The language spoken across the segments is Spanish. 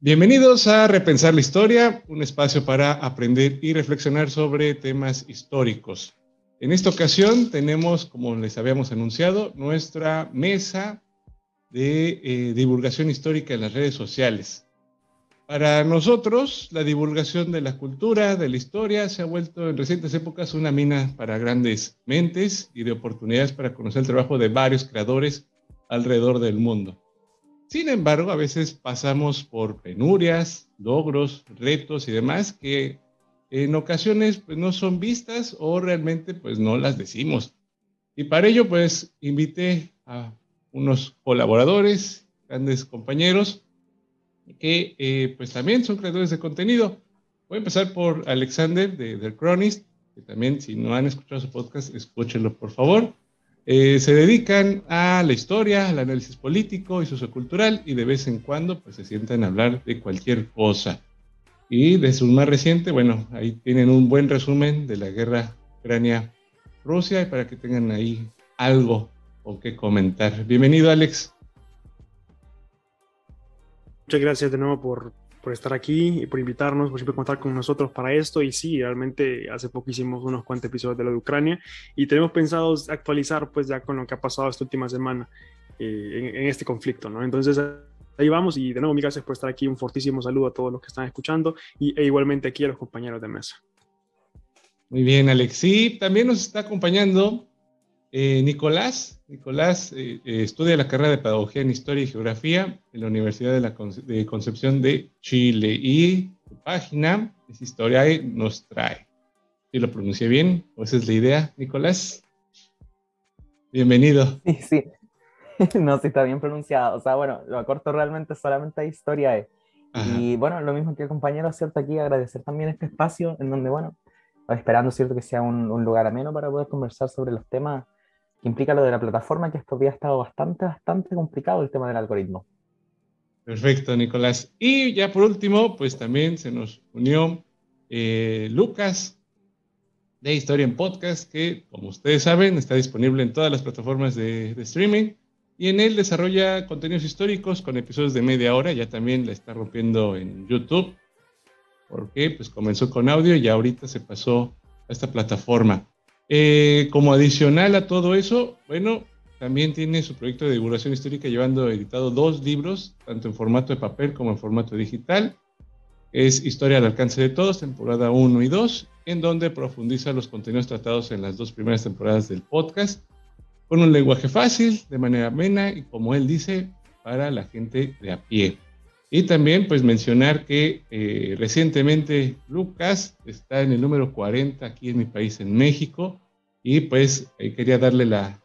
Bienvenidos a Repensar la Historia, un espacio para aprender y reflexionar sobre temas históricos. En esta ocasión tenemos, como les habíamos anunciado, nuestra mesa de eh, divulgación histórica en las redes sociales. Para nosotros, la divulgación de la cultura, de la historia, se ha vuelto en recientes épocas una mina para grandes mentes y de oportunidades para conocer el trabajo de varios creadores alrededor del mundo. Sin embargo, a veces pasamos por penurias, logros, retos y demás que en ocasiones pues, no son vistas o realmente pues no las decimos. Y para ello pues invité a unos colaboradores, grandes compañeros, que eh, pues también son creadores de contenido. Voy a empezar por Alexander de The Chronist, que también si no han escuchado su podcast, escúchenlo por favor. Eh, se dedican a la historia, al análisis político y sociocultural y de vez en cuando pues se sientan a hablar de cualquier cosa. Y de su más reciente, bueno, ahí tienen un buen resumen de la guerra Ucrania-Rusia y para que tengan ahí algo o que comentar. Bienvenido, Alex. Muchas gracias de nuevo por, por estar aquí y por invitarnos, por siempre contar con nosotros para esto. Y sí, realmente hace poco unos cuantos episodios de lo de Ucrania y tenemos pensado actualizar pues ya con lo que ha pasado esta última semana eh, en, este conflicto, ¿no? Entonces ahí vamos y de nuevo, mil gracias por estar aquí. Un fortísimo saludo a todos los que están escuchando y, e igualmente aquí a los compañeros de mesa. Muy bien, Alex. Sí, también nos está acompañando eh, Nicolás, Nicolás eh, eh, estudia la carrera de Pedagogía en Historia y Geografía en la Universidad de, la Concepción de Chile y su página es Historia nos trae. ¿Sí lo pronuncié bien? ¿O esa es la idea, Nicolás? Bienvenido. Sí, sí. No, sí está bien pronunciado. O sea, bueno, lo acorto realmente solamente a Historia Y bueno, lo mismo que el compañero, ¿cierto? Aquí agradecer también este espacio en donde, bueno, esperando, ¿cierto? Que sea un, un lugar ameno para poder conversar sobre los temas que implica lo de la plataforma, que estos días ha estado bastante, bastante complicado el tema del algoritmo. Perfecto, Nicolás. Y ya por último, pues también se nos unió eh, Lucas de Historia en Podcast, que como ustedes saben está disponible en todas las plataformas de, de, streaming y en él desarrolla contenidos históricos con episodios de media hora, ya también la está rompiendo en YouTube, porque pues comenzó con audio y ahorita se pasó a esta plataforma. Eh, como adicional a todo eso, bueno, también tiene su proyecto de divulgación histórica llevando editado dos libros, tanto en formato de papel como en formato digital. Es Historia al alcance de todos, temporada 1 y 2, en donde profundiza los contenidos tratados en las dos primeras temporadas del podcast, con un lenguaje fácil, de manera amena y, como él dice, para la gente de a pie. Y también pues mencionar que eh, recientemente Lucas está en el número 40 aquí en mi país, en México, y pues quería darle la,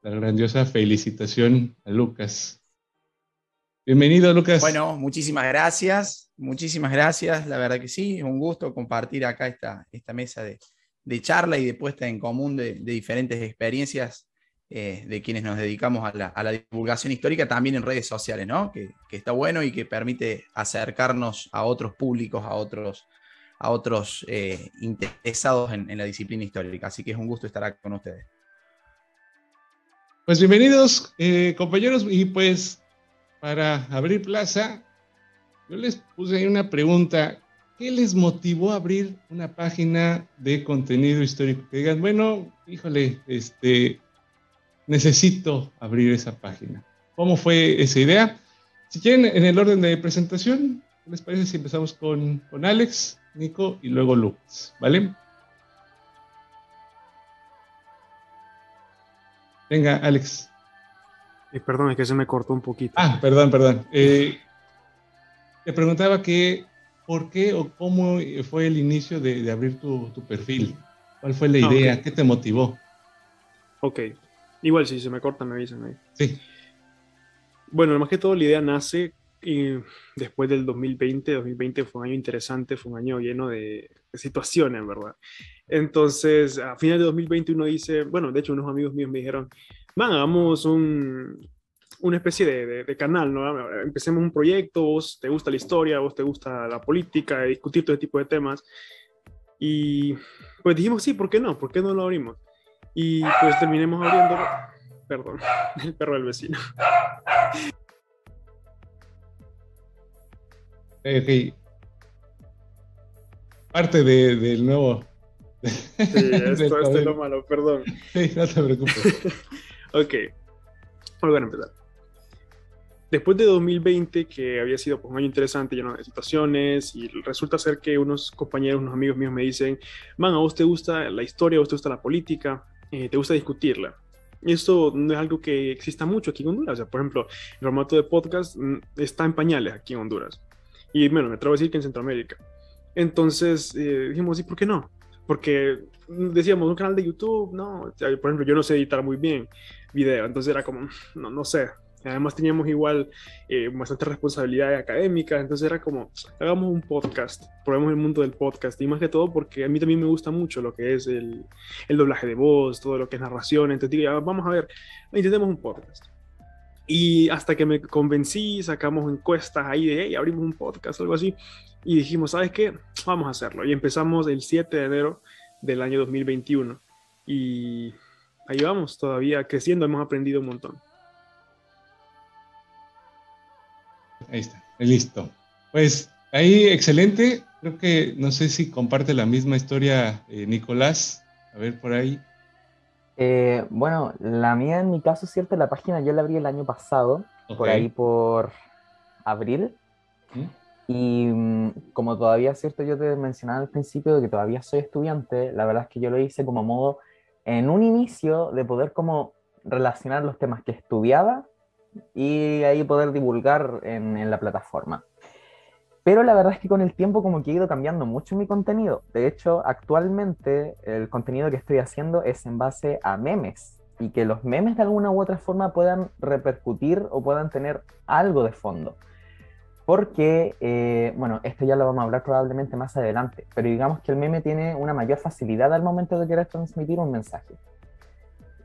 la, grandiosa felicitación a Lucas. Bienvenido Lucas. Bueno, muchísimas gracias, muchísimas gracias, la verdad que sí, es un gusto compartir acá esta, esta mesa de, de charla y de puesta en común de, de diferentes experiencias eh, de quienes nos dedicamos a la, divulgación histórica también en redes sociales, ¿no? Que, está bueno y que permite acercarnos a otros públicos, a otros, a otros eh, interesados en, la disciplina histórica. Así que es un gusto estar aquí con ustedes. Pues bienvenidos, eh, compañeros, y pues para abrir plaza, yo les puse ahí una pregunta. ¿Qué les motivó a abrir una página de contenido histórico? Que digan, bueno, híjole, este, necesito abrir esa página. ¿Cómo fue esa idea? Si quieren, en el orden de presentación, ¿qué les parece si empezamos con, con Alex, Nico y luego Lucas? ¿Vale? Venga, Alex. Eh, perdón, es que se me cortó un poquito. Ah, perdón, perdón. Eh, te preguntaba que, ¿por qué o cómo fue el inicio de, abrir tu, perfil? ¿Cuál fue la ah, idea? ¿Qué te motivó? Ok, Igual, si se me corta, me avisan ahí. Sí. Bueno, más que todo, la idea nace y después del 2020. 2020 fue un año interesante, fue un año lleno de, situaciones, ¿verdad? Entonces, a final de 2020 uno dice, bueno, de hecho, unos amigos míos me dijeron, van, hagamos un, una especie de, de, canal, ¿no? Empecemos un proyecto, vos te gusta la historia, vos te gusta la política, discutir todo este tipo de temas. Y pues dijimos, sí, ¿por qué no? ¿Por qué no lo abrimos? Y pues terminemos abriendo, perdón, el perro del vecino. Ok. Parte del nuevo. Sí, esto, es lo malo, perdón. Sí, no te preocupes. ok. Vamos a empezar. Después de 2020, que había sido pues, un año interesante, lleno de situaciones, y resulta ser que unos compañeros, unos amigos míos me dicen, man, a vos te gusta la historia, a vos te gusta la política, eh, te gusta discutirla. Y esto no es algo que exista mucho aquí en Honduras. O sea, por ejemplo, el formato de podcast mm, está en pañales aquí en Honduras. Y bueno, me atrevo a decir que en Centroamérica. Entonces eh, dijimos, ¿y por qué no? Porque decíamos, un canal de YouTube, no. Por ejemplo, yo no sé editar muy bien video. Entonces era como, no, no sé, Además teníamos igual eh, bastante responsabilidad académica, entonces era como, hagamos un podcast, probemos el mundo del podcast, y más que todo porque a mí también me gusta mucho lo que es el, el doblaje de voz, todo lo que es narración, entonces digo, vamos a ver, intentemos un podcast. Y hasta que me convencí, sacamos encuestas ahí de, hey, abrimos un podcast, algo así, y dijimos, ¿sabes qué? Vamos a hacerlo. Y empezamos el 7 de enero del año 2021. Y ahí vamos, todavía creciendo, hemos aprendido un montón. Ahí está, listo. Pues ahí, excelente. Creo que no sé si comparte la misma historia eh, Nicolás. A ver por ahí. Eh, bueno, la mía en mi caso, cierto, la página yo la abrí el año pasado, por ahí por abril. Y mm, como todavía, cierto, yo te mencionaba al principio de que todavía soy estudiante, la verdad es que yo lo hice como modo, en un inicio, de poder como relacionar los temas que estudiaba y ahí poder divulgar en, la plataforma. Pero la verdad es que con el tiempo como que he ido cambiando mucho mi contenido. De hecho, actualmente el contenido que estoy haciendo es en base a memes y que los memes de alguna u otra forma puedan repercutir o puedan tener algo de fondo. Porque, eh, bueno, esto ya lo vamos a hablar probablemente más adelante, pero digamos que el meme tiene una mayor facilidad al momento de querer transmitir un mensaje.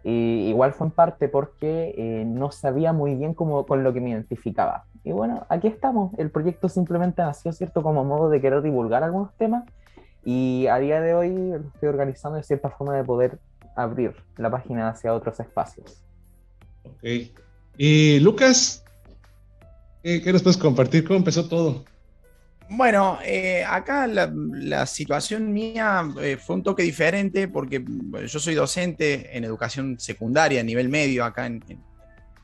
Y igual fue en parte porque eh, no sabía muy bien cómo, con lo que me identificaba. Y bueno, aquí estamos. El proyecto simplemente nació, ¿cierto?, como modo de querer divulgar algunos temas. Y a día de hoy lo estoy organizando de cierta forma de poder abrir la página hacia otros espacios. Ok. Y Lucas, ¿qué, qué nos puedes compartir? ¿Cómo empezó todo? Bueno, eh, acá la, situación mía eh, fue un toque diferente porque yo soy docente en educación secundaria a nivel medio acá en,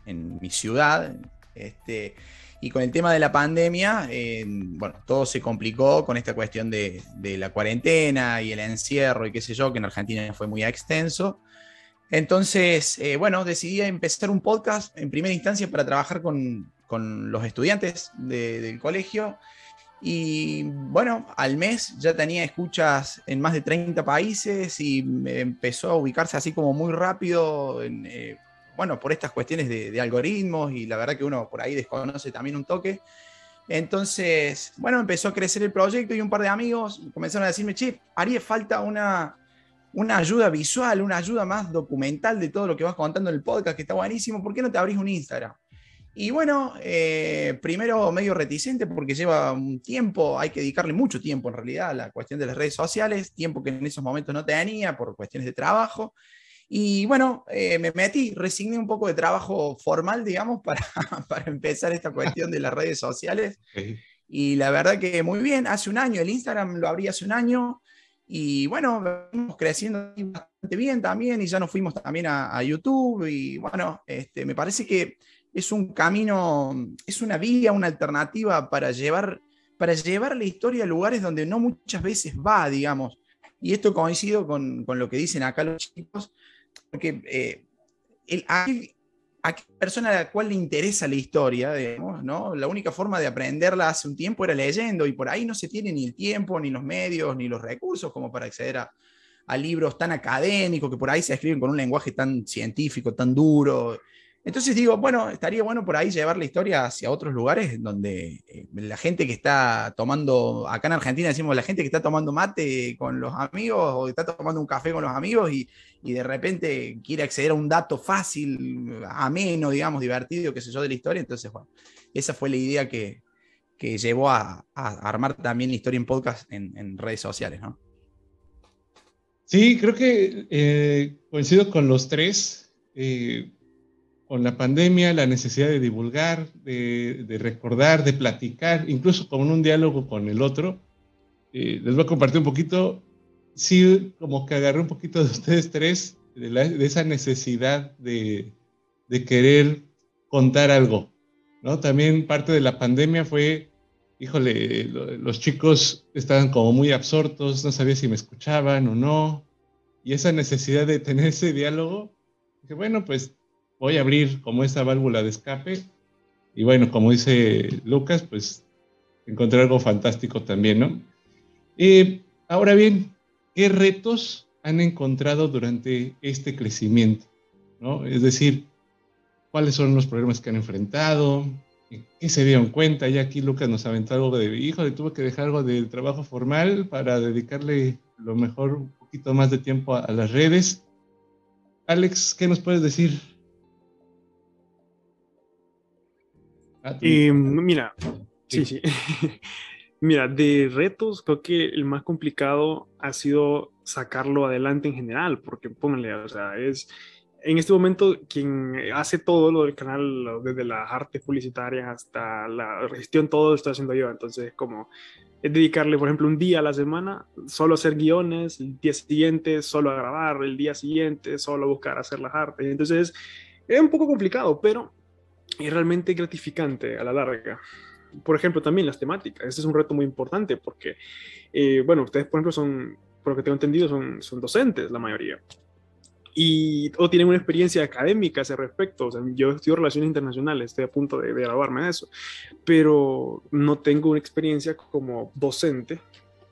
mi ciudad. Este, y con el tema de la pandemia, eh, bueno, todo se complicó con esta cuestión de, la cuarentena y el encierro y qué sé yo, que en Argentina fue muy extenso. Entonces, bueno, decidí empezar un podcast en primera instancia para trabajar con, los estudiantes del colegio y bueno, al mes ya tenía escuchas en más de 30 países y me empezó a ubicarse así como muy rápido, eh, bueno, por estas cuestiones de, algoritmos y la verdad que uno por ahí desconoce también un toque. Entonces, bueno, empezó a crecer el proyecto y un par de amigos comenzaron a decirme, che, haría falta una, una ayuda visual, una ayuda más documental de todo lo que vas contando en el podcast, que está buenísimo, ¿por qué no te abrís un Instagram? Y bueno, eh, primero medio reticente porque lleva un tiempo, hay que dedicarle mucho tiempo en realidad a la cuestión de las redes sociales, tiempo que en esos momentos no tenía por cuestiones de trabajo. Y bueno, eh, me metí, resigné un poco de trabajo formal, digamos, para, para empezar esta cuestión de las redes sociales. Y la verdad que muy bien, hace un año, el Instagram lo abrí hace un año. Y bueno, vamos creciendo bastante bien también y ya nos fuimos también a, a YouTube. Y bueno, este, me parece que es un camino, es una vía, una alternativa para llevar, para llevar la historia a lugares donde no muchas veces va, digamos. Y esto coincido con, con lo que dicen acá los chicos, porque eh, el, a, persona a la cual le interesa la historia, digamos, ¿no? la única forma de aprenderla hace un tiempo era leyendo, y por ahí no se tiene ni el tiempo, ni los medios, ni los recursos como para acceder a, a libros tan académicos que por ahí se escriben con un lenguaje tan científico, tan duro, entonces digo, bueno, estaría bueno por ahí llevar la historia hacia otros lugares donde eh, la gente que está tomando, acá en Argentina decimos la gente que está tomando mate con los amigos o está tomando un café con los amigos y, de repente quiere acceder a un dato fácil, ameno, digamos, divertido, qué sé yo, de la historia. Entonces, bueno, esa fue la idea que, llevó a, armar también la historia en podcast en, redes sociales, ¿no? Sí, creo que eh, coincido con los tres. Eh, con la pandemia, la necesidad de divulgar, de, recordar, de platicar, incluso con un diálogo con el otro. Eh, les voy a compartir un poquito, sí, como que agarré un poquito de ustedes tres, de, esa necesidad de, de, querer contar algo, ¿no? También parte de la pandemia fue, híjole, los chicos estaban como muy absortos, no sabía si me escuchaban o no, y esa necesidad de tener ese diálogo, que bueno, pues voy a abrir como esa válvula de escape. Y bueno, como dice Lucas, pues encontré algo fantástico también, ¿no? Eh, ahora bien, ¿qué retos han encontrado durante este crecimiento? ¿no? Es decir, ¿cuáles son los problemas que han enfrentado? ¿Qué se dieron cuenta? Ya aquí Lucas nos aventó algo de, hijo, tuve que dejar algo del trabajo formal para dedicarle lo mejor un poquito más de tiempo a las redes. Alex, ¿qué nos puedes decir eh, mira, sí, sí. mira, de retos, creo que el más complicado ha sido sacarlo adelante en general, porque pónganle, o sea, es en este momento quien hace todo lo del canal, desde las artes publicitarias hasta la gestión, todo lo estoy haciendo yo. Entonces, como es dedicarle, por ejemplo, un día a la semana solo a hacer guiones, el día siguiente solo a grabar, el día siguiente solo a buscar hacer las artes. Entonces, es un poco complicado, pero es realmente gratificante a la larga. Por ejemplo, también las temáticas. Ese es un reto muy importante porque, eh, bueno, ustedes, por ejemplo, son, por lo que tengo entendido, son, son docentes, la mayoría. Y, o tienen una experiencia académica a ese respecto. O sea, yo estudio relaciones internacionales, estoy a punto de, de graduarme de eso, pero no tengo una experiencia como docente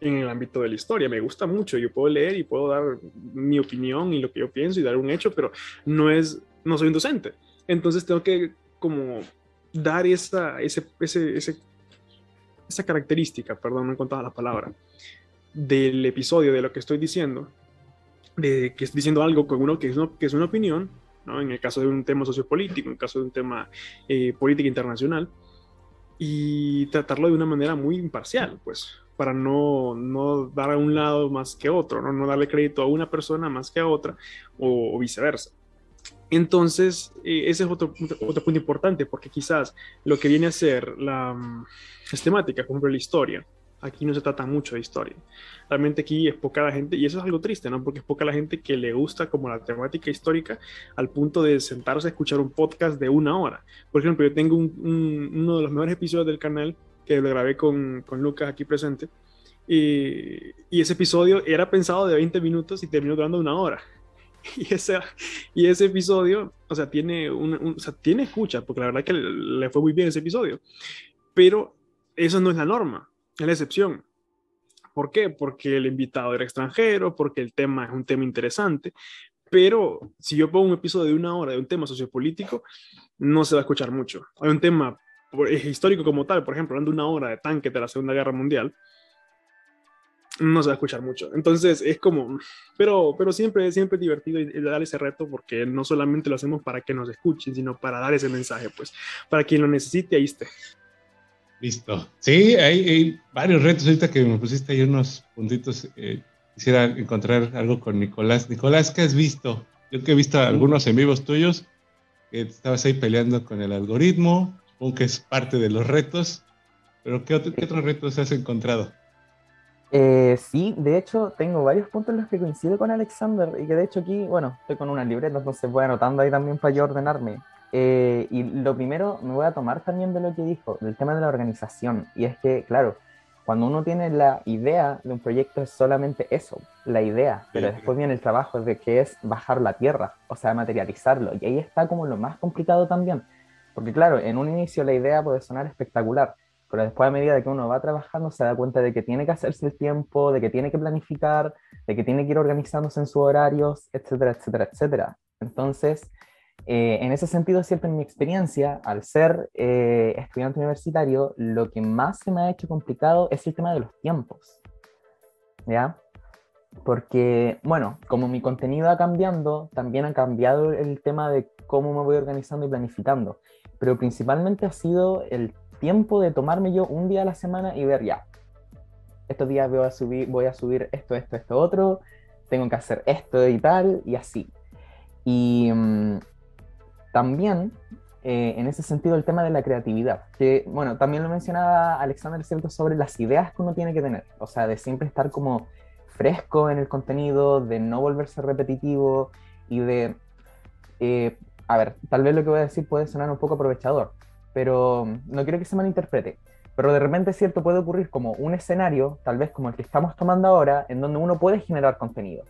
en el ámbito de la historia. Me gusta mucho, yo puedo leer y puedo dar mi opinión y lo que yo pienso y dar un hecho, pero no es, no soy un docente. Entonces tengo que como dar esa, ese, ese, esa característica, perdón, no he contado la palabra, del episodio, de lo que estoy diciendo, de que estoy diciendo algo con uno que es, que es una opinión, ¿no? en el caso de un tema sociopolítico, en el caso de un tema eh, política internacional, y tratarlo de una manera muy imparcial, pues, para no, no dar a un lado más que otro, no, no darle crédito a una persona más que a otra, o viceversa. Entonces, eh, ese es otro, punto importante, porque quizás lo que viene a ser la um, sistemática, como la historia, aquí no se trata mucho de historia. Realmente aquí es poca la gente, y eso es algo triste, ¿no? Porque es poca la gente que le gusta como la temática histórica al punto de sentarse a escuchar un podcast de una hora. Por ejemplo, yo tengo uno de los mejores episodios del canal que lo grabé con, con Lucas aquí presente, y, ese episodio era pensado de 20 minutos y terminó durando una hora. y, ese, y ese episodio, o sea, tiene, un, o sea, tiene escucha, porque la verdad que le, fue muy bien ese episodio, pero eso no es la norma, es la excepción. ¿Por qué? Porque el invitado era extranjero, porque el tema es un tema interesante, pero si yo pongo un episodio de una hora de un tema sociopolítico, no se va a escuchar mucho. Hay un tema histórico como tal, por ejemplo, hablando de una hora de tanque de la Segunda Guerra Mundial, no se va a escuchar mucho. Entonces es como, pero, pero siempre, siempre es divertido dar ese reto porque no solamente lo hacemos para que nos escuchen, sino para dar ese mensaje, pues, para quien lo necesite, ahí esté. Listo. Sí, hay, varios retos. Ahorita que me pusiste ahí unos puntitos, eh, quisiera encontrar algo con Nicolás. Nicolás, ¿qué has visto? Yo que he visto algunos en vivos tuyos, que estabas ahí peleando con el algoritmo, supongo que es parte de los retos, pero ¿qué, qué otros retos has encontrado? Eh, sí, de hecho tengo varios puntos en los que coincido con Alexander y que de hecho aquí, bueno, estoy con una libreta, entonces voy anotando ahí también para yo ordenarme. Eh, y lo primero me voy a tomar también de lo que dijo, del tema de la organización. Y es que, claro, cuando uno tiene la idea de un proyecto es solamente eso, la idea, pero después viene el trabajo de que es bajar la tierra, o sea, materializarlo. Y ahí está como lo más complicado también, porque claro, en un inicio la idea puede sonar espectacular, pero después a medida de que uno va trabajando se da cuenta de que tiene que hacerse el tiempo, de que tiene que planificar, de que tiene que ir organizándose en sus horarios, etcétera, etcétera, etcétera. Entonces, eh, en ese sentido, siempre en mi experiencia, al ser eh, estudiante universitario, lo que más se me ha hecho complicado es el tema de los tiempos. ¿Ya? Porque, bueno, como mi contenido ha cambiando, también ha cambiado el tema de cómo me voy organizando y planificando. Pero principalmente ha sido el tiempo de tomarme yo un día a la semana y ver ya. Estos días voy a subir, voy a subir esto, esto, esto, otro, tengo que hacer esto y tal, y así. Y mm, también, eh, en ese sentido, el tema de la creatividad, que, bueno, también lo mencionaba Alexander, ¿cierto?, sobre las ideas que uno tiene que tener, o sea, de siempre estar como fresco en el contenido, de no volverse repetitivo y de, eh, a ver, tal vez lo que voy a decir puede sonar un poco aprovechador, pero no quiero que se malinterprete. Pero de repente, cierto, puede ocurrir como un escenario, tal vez como el que estamos tomando ahora, en donde uno puede generar contenido.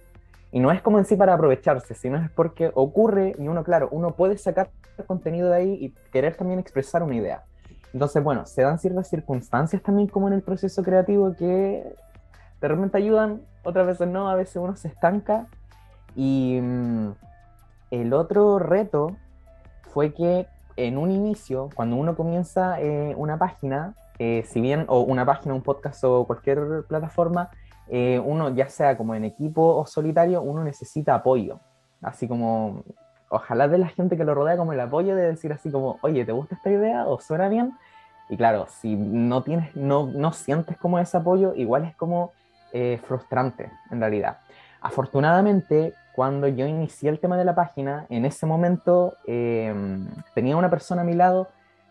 Y no es como en sí para aprovecharse, sino es porque ocurre y uno, claro, uno puede sacar contenido de ahí y querer también expresar una idea. Entonces, bueno, se dan ciertas circunstancias también como en el proceso creativo que de repente ayudan, otras veces no, a veces uno se estanca. Y mm, el otro reto fue que en un inicio, cuando uno comienza eh, una página, eh, si bien, o una página, un podcast o cualquier plataforma, eh, uno ya sea como en equipo o solitario, uno necesita apoyo. Así como, ojalá de la gente que lo rodea como el apoyo de decir así como, oye, ¿te gusta esta idea o suena bien? Y claro, si no tienes, no, no sientes como ese apoyo, igual es como frustrante en realidad. Afortunadamente, cuando yo inicié el tema de la página, en ese momento tenía una persona a mi lado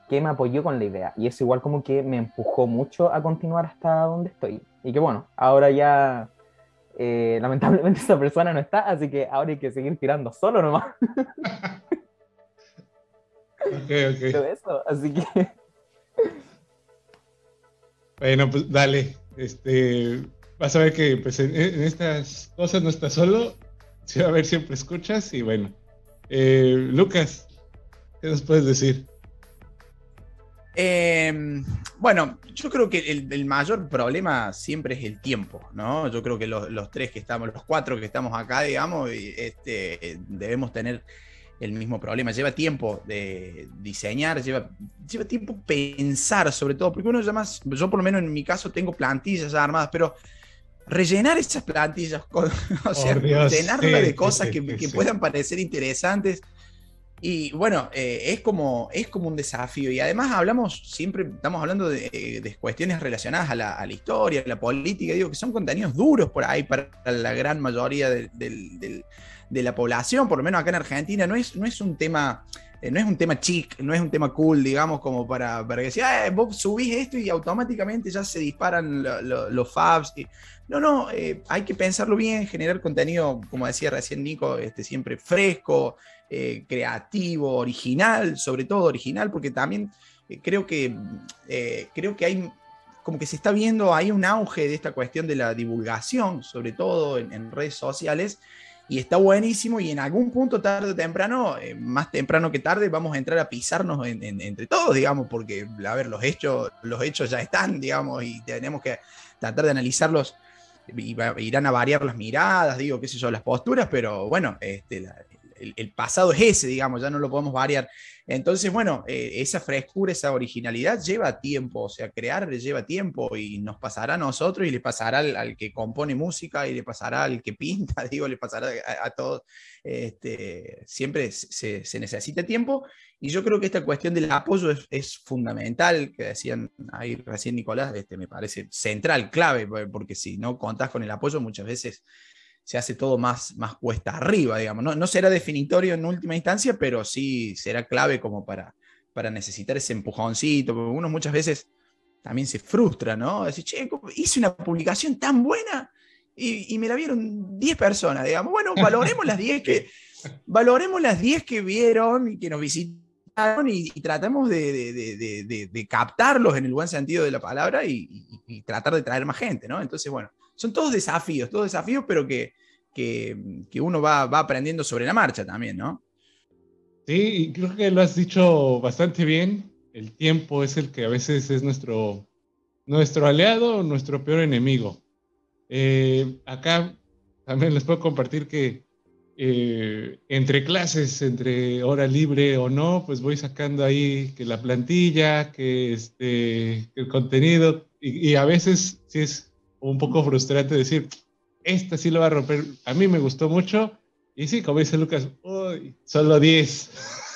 que me apoyó con la idea. Y eso igual como que me empujó mucho a continuar hasta donde estoy. Y que bueno, ahora ya eh, lamentablemente esa persona no está, así que ahora hay que seguir tirando solo nomás. ok, ok. eso, así que... Bueno, pues dale. Este, vas a ver que pues, en, estas cosas no estás solo. Sí, a ver, siempre escuchas y bueno. Eh, Lucas, ¿qué nos puedes decir? Em, bueno, yo creo que el, mayor problema siempre es el tiempo, ¿no? Yo creo que los, tres que estamos, los cuatro que estamos acá, digamos, este, debemos tener el mismo problema. Lleva tiempo de diseñar, lleva, lleva tiempo pensar, sobre todo, porque uno ya más, yo por lo menos en mi caso tengo plantillas armadas, pero rellenar esas plantillas, o sea, llenarlas de cosas que, que puedan parecer interesantes. Y bueno, eh, es, como, es como un desafío. Y además hablamos, siempre estamos hablando de, cuestiones relacionadas a la, historia, a la política, digo que son contenidos duros por ahí para la gran mayoría de, la población, por lo menos acá en Argentina, no es, no es un tema... Eh, no es un tema chic, no es un tema cool, digamos, como para, para que decía, vos subís esto y automáticamente ya se disparan los fabs. no, no, eh, hay que pensarlo bien, generar contenido, como decía recién Nico, este, siempre fresco, eh, creativo, original, sobre todo original, porque también eh, creo, que, eh, creo que hay como que se está viendo hay un auge de esta cuestión de la divulgación, sobre todo en, redes sociales, y está buenísimo y en algún punto, tarde o temprano, más temprano que tarde, vamos a entrar a pisarnos entre todos, digamos, porque, a ver, los hechos, los hechos ya están, digamos, y tenemos que tratar de analizarlos, y irán a variar las miradas, digo, qué sé yo, las posturas, pero bueno, este, el, pasado es ese, digamos, ya no lo podemos variar. Entonces, bueno, eh, esa frescura, esa originalidad lleva tiempo, o sea, crear lleva tiempo y nos pasará a nosotros y le pasará al, que compone música y le pasará al que pinta, digo, le pasará a, todos. Este, siempre se, necesita tiempo y yo creo que esta cuestión del apoyo es, fundamental, que decían ahí recién Nicolás, este, me parece central, clave, porque si no contás con el apoyo muchas veces se hace todo más, más cuesta arriba, digamos. No, no será definitorio en última instancia, pero sí será clave como para, para necesitar ese empujoncito, porque uno muchas veces también se frustra, ¿no? Decir, che, hice una publicación tan buena y, me la vieron 10 personas, digamos. Bueno, valoremos las 10 que, valoremos las 10 que vieron y que nos visitaron y, tratamos de, captarlos en el buen sentido de la palabra y, y, tratar de traer más gente, ¿no? Entonces, bueno, son todos desafíos, todos desafíos, pero que, uno va, aprendiendo sobre la marcha también, ¿no? Sí, creo que lo has dicho bastante bien. El tiempo es el que a veces es nuestro, nuestro aliado o nuestro peor enemigo. Eh, acá también les puedo compartir que eh, entre clases, entre hora libre o no, pues voy sacando ahí que la plantilla, que este, el contenido, y, y a veces sí es un poco frustrante decir, esta sí lo va a romper, a mí me gustó mucho, y sí, como dice Lucas, uy, solo 10.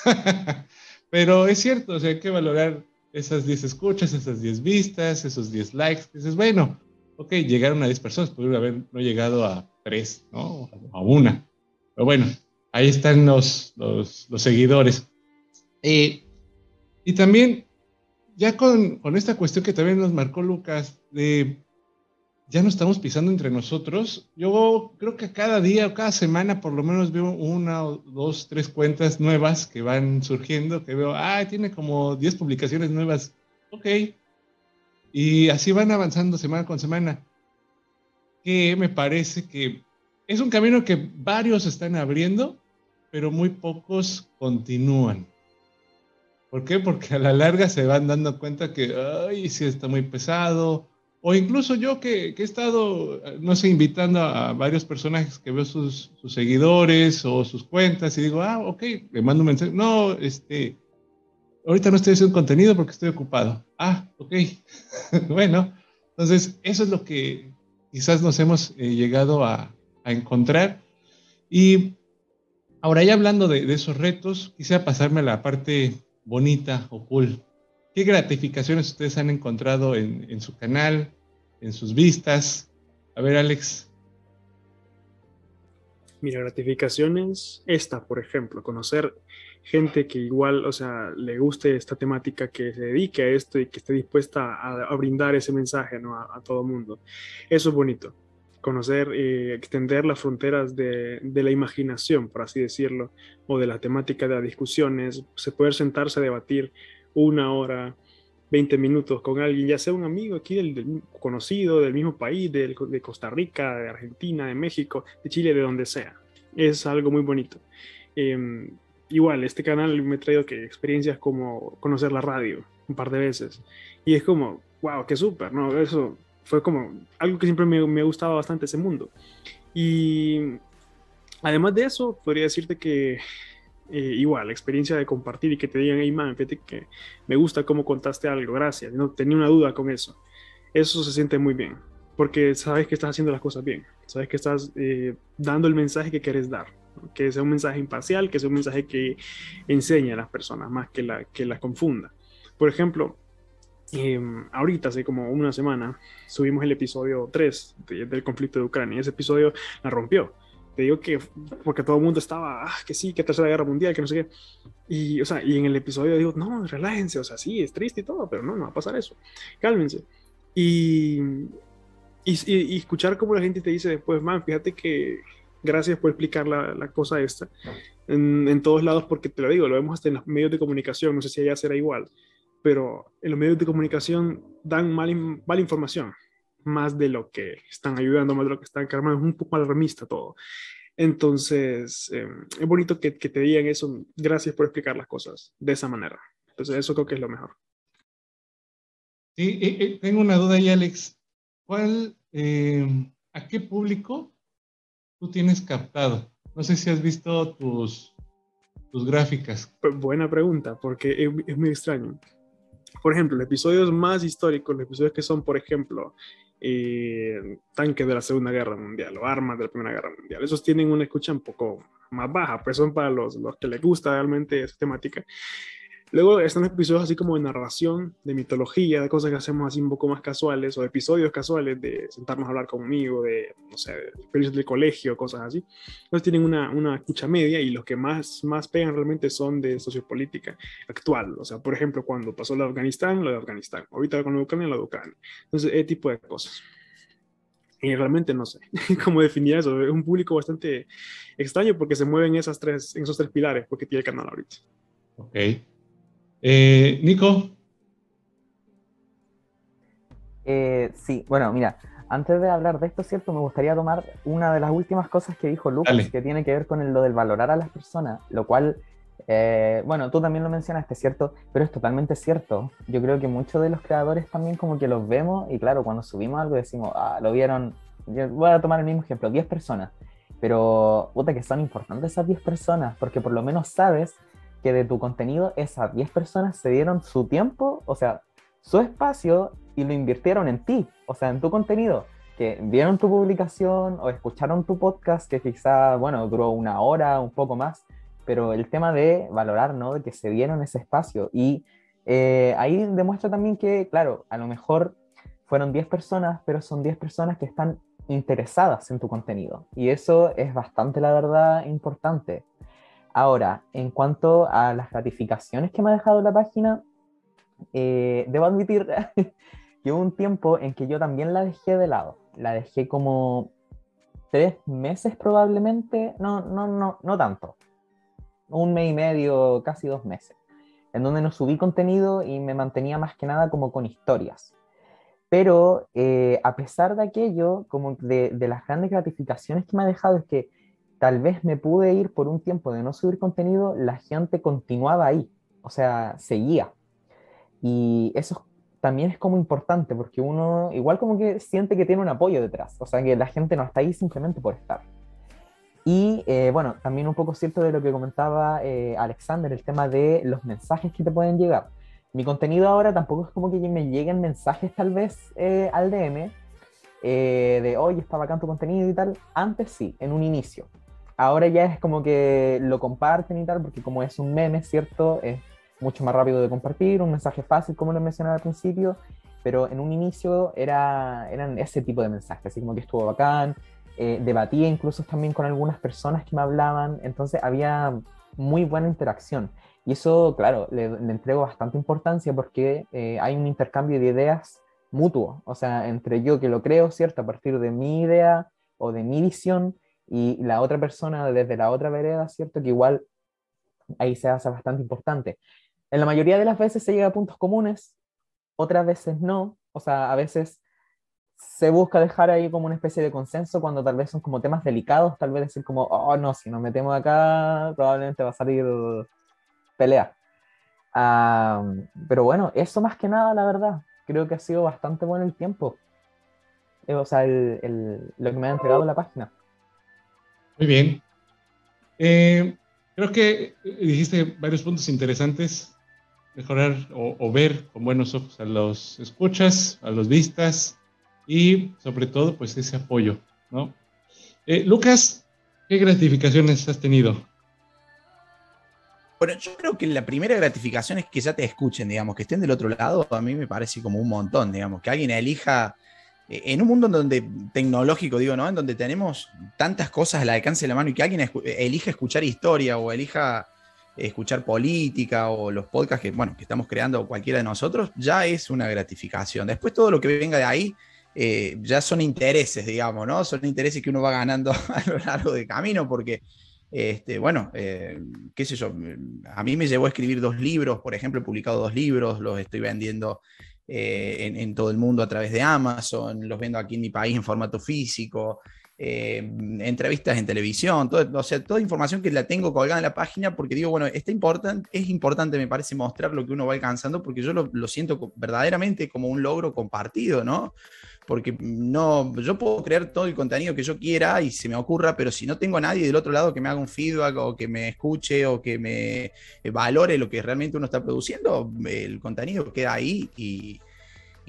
Pero es cierto, o sea, hay que valorar esas 10 escuchas, esas 10 vistas, esos 10 likes. Dices, bueno, ok, llegaron a 10 personas, pudieron haber no llegado a 3, ¿no? A una. Pero bueno, ahí están los, los, seguidores. Eh, y también, ya con, con, esta cuestión que también nos marcó Lucas, de ya no estamos pisando entre nosotros, yo creo que cada día o cada semana por lo menos veo una o dos, tres cuentas nuevas que van surgiendo, que veo, ah, tiene como 10 publicaciones nuevas, ok. Y así van avanzando semana con semana, que me parece que es un camino que varios están abriendo, pero muy pocos continúan. ¿Por qué? Porque a la larga se van dando cuenta que, ay, sí está muy pesado. O incluso yo que, he estado, no sé, invitando a varios personajes que veo sus, seguidores o sus cuentas y digo, ah, ok, le mando un mensaje. No, este, ahorita no estoy haciendo contenido porque estoy ocupado. Ah, ok. bueno, entonces eso es lo que quizás nos hemos eh, llegado a, encontrar. Y ahora ya hablando de, de esos retos, quisiera pasarme a la parte bonita o cool. ¿Qué gratificaciones ustedes han encontrado en, su canal, en sus vistas? A ver, Alex. Mira, gratificaciones, esta, por ejemplo, conocer gente que igual, o sea, le guste esta temática, que se dedique a esto y que esté dispuesta a, brindar ese mensaje ¿no? a, a todo mundo. Eso es bonito conocer y extender las fronteras de, de, la imaginación, por así decirlo, o de la temática de las discusiones, se puede sentarse a debatir una hora, 20 minutos con alguien, ya sea un amigo aquí del, conocido, del mismo país, de, de Costa Rica, de Argentina, de México, de Chile, de donde sea. Es algo muy bonito. Em, igual, este canal me ha traído que experiencias como conocer la radio un par de veces. Y es como, wow, qué súper, ¿no? Eso fue como algo que siempre me, me ha gustado bastante ese mundo. Y además de eso, podría decirte que eh, igual, la experiencia de compartir y que te digan, hey man, fíjate que me gusta cómo contaste algo, gracias, no tenía una duda con eso. Eso se siente muy bien, porque sabes que estás haciendo las cosas bien, sabes que estás eh, dando el mensaje que quieres dar, que sea un mensaje imparcial, que sea un mensaje que enseñe a las personas más que la que las confunda. Por ejemplo, Em, ahorita, hace como una semana, subimos el episodio 3 del conflicto de Ucrania. Y ese episodio la rompió. Te digo que porque todo el mundo estaba, ah, que sí, que tercera guerra mundial, que no sé qué. Y, o sea, y en el episodio digo, no, relájense, o sea, sí, es triste y todo, pero no, no va a pasar eso. Cálmense. Y, y, escuchar cómo la gente te dice después, man, fíjate que gracias por explicar la, la cosa esta en, en, todos lados, porque te lo digo, lo vemos hasta en los medios de comunicación, no sé si allá será igual pero en los medios de comunicación dan mala, mala información, más de lo que están ayudando, más de lo que están cargando, es un poco alarmista todo. Entonces, em, es bonito que, que, te digan eso, gracias por explicar las cosas de esa manera. Entonces, eso creo que es lo mejor. Sí, eh, eh, tengo una duda ahí, Alex. ¿Cuál, em, a qué público tú tienes captado? No sé si has visto tus, tus gráficas. Buena pregunta, porque es, es muy extraño por ejemplo, los episodios más históricos, los episodios que son, por ejemplo, eh, tanques de la Segunda Guerra Mundial o armas de la Primera Guerra Mundial, esos tienen una escucha un poco más baja, pues son para los, los que les gusta realmente esa temática. Luego están episodios así como de narración, de mitología, de cosas que hacemos así un poco más casuales, o episodios casuales de sentarnos a hablar conmigo, de, no sé, de experiencias del colegio, cosas así. Entonces tienen una, una escucha media y los que más, más pegan realmente son de sociopolítica actual. O sea, por ejemplo, cuando pasó lo de Afganistán, lo de Afganistán. Ahorita con Ucrania, lo de Ucrania. Entonces, ese tipo de cosas. Y realmente no sé cómo definir eso. Es un público bastante extraño porque se mueven esas tres, en esos tres pilares porque tiene el canal ahorita. Ok. Eh, Nico. Eh, sí, bueno, mira, antes de hablar de esto, ¿cierto? Me gustaría tomar una de las últimas cosas que dijo Lucas, que tiene que ver con lo del valorar a las personas, lo cual, eh, bueno, tú también lo mencionaste, ¿cierto? Pero es totalmente cierto. Yo creo que muchos de los creadores también como que los vemos y claro, cuando subimos algo decimos, ah, lo vieron, voy a tomar el mismo ejemplo, 10 personas, pero puta que son importantes esas 10 personas, porque por lo menos sabes que de tu contenido esas 10 personas se dieron su tiempo, o sea, su espacio y lo invirtieron en ti, o sea, en tu contenido, que vieron tu publicación o escucharon tu podcast que quizá, bueno, duró una hora, un poco más, pero el tema de valorar, ¿no? De que se dieron ese espacio. Y eh, ahí demuestra también que, claro, a lo mejor fueron 10 personas, pero son 10 personas que están interesadas en tu contenido. Y eso es bastante, la verdad, importante Ahora, en cuanto a las gratificaciones que me ha dejado la página, eh, debo admitir que hubo un tiempo en que yo también la dejé de lado. La dejé como tres meses probablemente, no, no, no, no tanto. Un mes y medio, casi dos meses, en donde no subí contenido y me mantenía más que nada como con historias. Pero eh, a pesar de aquello, como de, de, las grandes gratificaciones que me ha dejado, es que tal vez me pude ir por un tiempo de no subir contenido, la gente continuaba ahí, o sea, seguía. Y eso también es como importante, porque uno igual como que siente que tiene un apoyo detrás, o sea, que la gente no está ahí simplemente por estar. Y eh, bueno, también un poco cierto de lo que comentaba eh, Alexander, el tema de los mensajes que te pueden llegar mi contenido ahora tampoco es como que me lleguen mensajes tal vez eh, al DM de, oye, está bacán tu contenido y tal. Antes sí, en un inicio. Ahora ya es como que lo comparten y tal, porque como es un meme, ¿cierto? Es mucho más rápido de compartir, un mensaje fácil, como lo mencionaba al principio, pero en un inicio era, eran ese tipo de mensajes, así como que estuvo bacán, eh, debatía incluso también con algunas personas que me hablaban, entonces había muy buena interacción. Y eso, claro, le, entrego bastante importancia porque eh, hay un intercambio de ideas mutuo, o sea, entre yo que lo creo, ¿cierto? A partir de mi idea o de mi visión y la otra persona desde la otra vereda, ¿cierto? Que igual ahí se hace bastante importante. En la mayoría de las veces se llega a puntos comunes, otras veces no, o sea, a veces se busca dejar ahí como una especie de consenso cuando tal vez son como temas delicados, tal vez decir como, oh no, si nos metemos acá probablemente va a salir pelea. pero bueno, eso más que nada, la verdad, creo que ha sido bastante bueno el tiempo. Eh, o sea, el, lo que me ha entregado la página. Muy bien. Eh, creo que dijiste varios puntos interesantes. Mejorar o, ver con buenos ojos a los escuchas, a los vistas y sobre todo, pues ese apoyo, ¿no? Eh, Lucas, ¿qué gratificaciones has tenido? Bueno, yo creo que la primera gratificación es que ya te escuchen, digamos, que estén del otro lado, a mí me parece como un montón, digamos, que alguien elija, eh, en un mundo donde tecnológico, digo, ¿no? En donde tenemos tantas cosas al alcance de la mano y que alguien elija escuchar historia o elija escuchar política o los podcasts que, bueno, que estamos creando cualquiera de nosotros, ya es una gratificación. Después todo lo que venga de ahí eh, ya son intereses, digamos, ¿no? Son intereses que uno va ganando a lo largo del camino porque este, bueno, eh, qué sé yo, a mí me llevó a escribir dos libros, por ejemplo, he publicado dos libros, los estoy vendiendo eh, en, todo el mundo a través de Amazon, los vendo aquí en mi país en formato físico, eh, entrevistas en televisión, todo, o sea, toda información que la tengo colgada en la página porque digo, bueno, está importante, es importante, me parece, mostrar lo que uno va alcanzando porque yo lo siento verdaderamente como un logro compartido, ¿no? Porque no, yo puedo crear todo el contenido que yo quiera y se me ocurra, pero si no tengo a nadie del otro lado que me haga un feedback o que me escuche o que me eh, valore lo que realmente uno está produciendo, el contenido queda ahí y,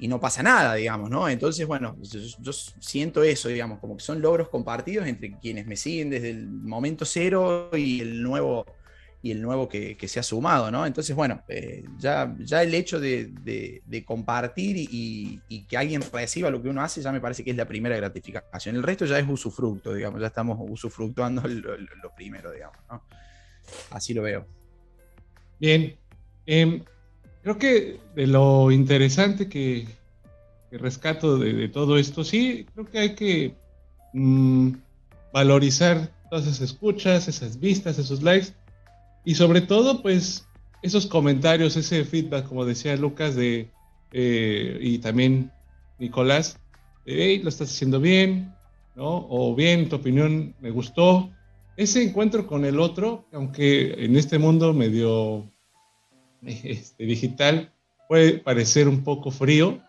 no pasa nada, digamos, ¿no? Entonces, bueno, yo, siento eso, digamos, como que son logros compartidos entre quienes me siguen desde el momento cero y el nuevo y el nuevo que, se ha sumado, ¿no? Entonces, bueno, eh, ya, el hecho de, compartir y, que alguien reciba lo que uno hace, ya me parece que es la primera gratificación. El resto ya es usufructo, digamos, ya estamos usufructuando lo, primero, digamos, ¿no? Así lo veo. Bien. Em, creo que de lo interesante que, rescato de, todo esto, sí, creo que hay que mm, valorizar todas esas escuchas, esas vistas, esos likes y sobre todo, pues, esos comentarios, ese feedback, como decía Lucas, de, eh, y también Nicolás, hey, lo estás haciendo bien, ¿no? O bien, tu opinión me gustó. Ese encuentro con el otro, aunque en este mundo medio este, digital puede parecer un poco frío,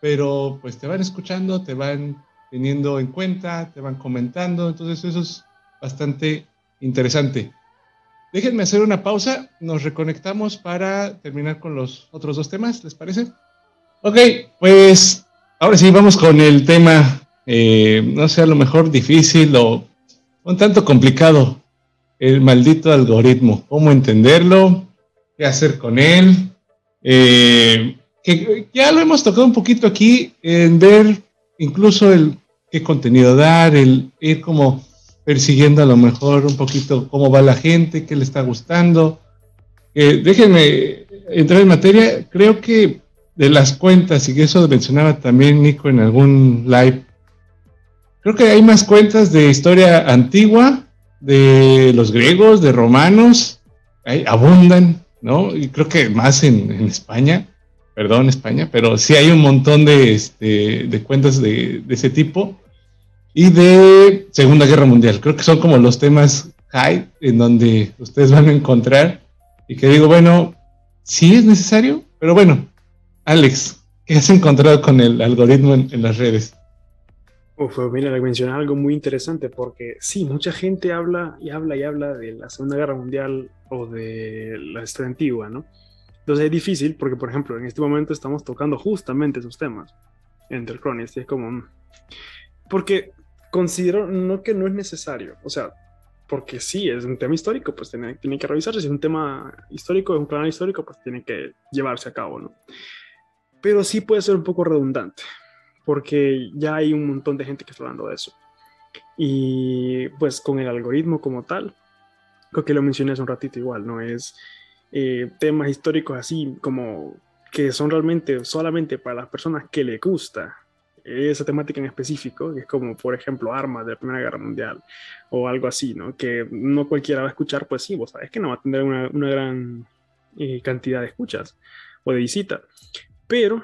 pero pues te van escuchando, te van teniendo en cuenta, te van comentando, entonces eso es bastante interesante. Déjenme hacer una pausa, nos reconectamos para terminar con los otros dos temas, ¿les parece? Ok, pues ahora sí, vamos con el tema, eh, no sé, a lo mejor difícil o un tanto complicado, el maldito algoritmo, cómo entenderlo, qué hacer con él, eh, que ya lo hemos tocado un poquito aquí en ver incluso el qué contenido dar, el ir como persiguiendo a lo mejor un poquito cómo va la gente, qué le está gustando. Eh, déjenme entrar en materia. Creo que de las cuentas, y eso mencionaba también Nico en algún live, creo que hay más cuentas de historia antigua, de los griegos, de romanos, abundan, ¿no? Y creo que más en, España, perdón España, pero sí hay un montón de, este, de cuentas de, de, ese tipo. Y de Segunda Guerra Mundial, creo que son como los temas high en donde ustedes van a encontrar. Y que digo, bueno, sí es necesario, pero bueno, Alex, ¿qué has encontrado con el algoritmo en, las redes? Uf, mira, mencionar algo muy interesante porque sí, mucha gente habla y habla y habla de la Segunda Guerra Mundial o de la historia antigua, ¿no? Entonces es difícil porque, por ejemplo, en este momento estamos tocando justamente esos temas en The y es como... Mm, porque considero no que no es necesario, o sea, porque sí, es un tema histórico, pues tiene, tiene que revisarse, si es un tema histórico, es un canal histórico, pues tiene que llevarse a cabo, ¿no? pero sí puede ser un poco redundante, porque ya hay un montón de gente que está hablando de eso. Y pues con el algoritmo como tal, creo que lo mencioné hace un ratito igual, ¿no? Es eh, temas históricos así como que son realmente solamente para las personas que le gusta esa temática en específico, que es como, por ejemplo, armas de la Primera Guerra Mundial o algo así, ¿no? Que no cualquiera va a escuchar, pues sí, vos sabes que no va a tener una, una gran eh, cantidad de escuchas o de visitas. Pero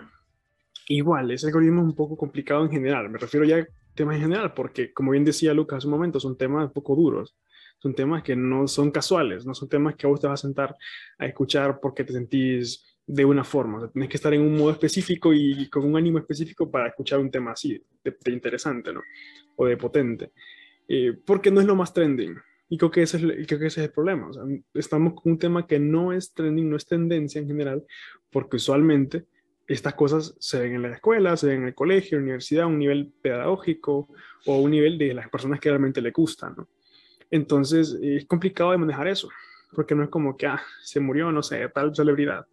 igual, ese algoritmo es un poco complicado en general. Me refiero ya a temas en general, porque como bien decía Lucas hace un momento, son temas un poco duros. Son temas que no son casuales, no son temas que vos te vas a sentar a escuchar porque te sentís de una forma. O tenés que estar en un modo específico y con un ánimo específico para escuchar un tema así, de, interesante, ¿no? O de potente. Eh, porque no es lo más trending. Y creo que ese es, creo que ese es el problema. O estamos con un tema que no es trending, no es tendencia en general, porque usualmente estas cosas se ven en la escuela, se ven en el colegio, universidad, a un nivel pedagógico o un nivel de las personas que realmente le gustan, ¿no? Entonces es complicado de manejar eso, porque no es como que ah, se murió, no sé, tal celebridad.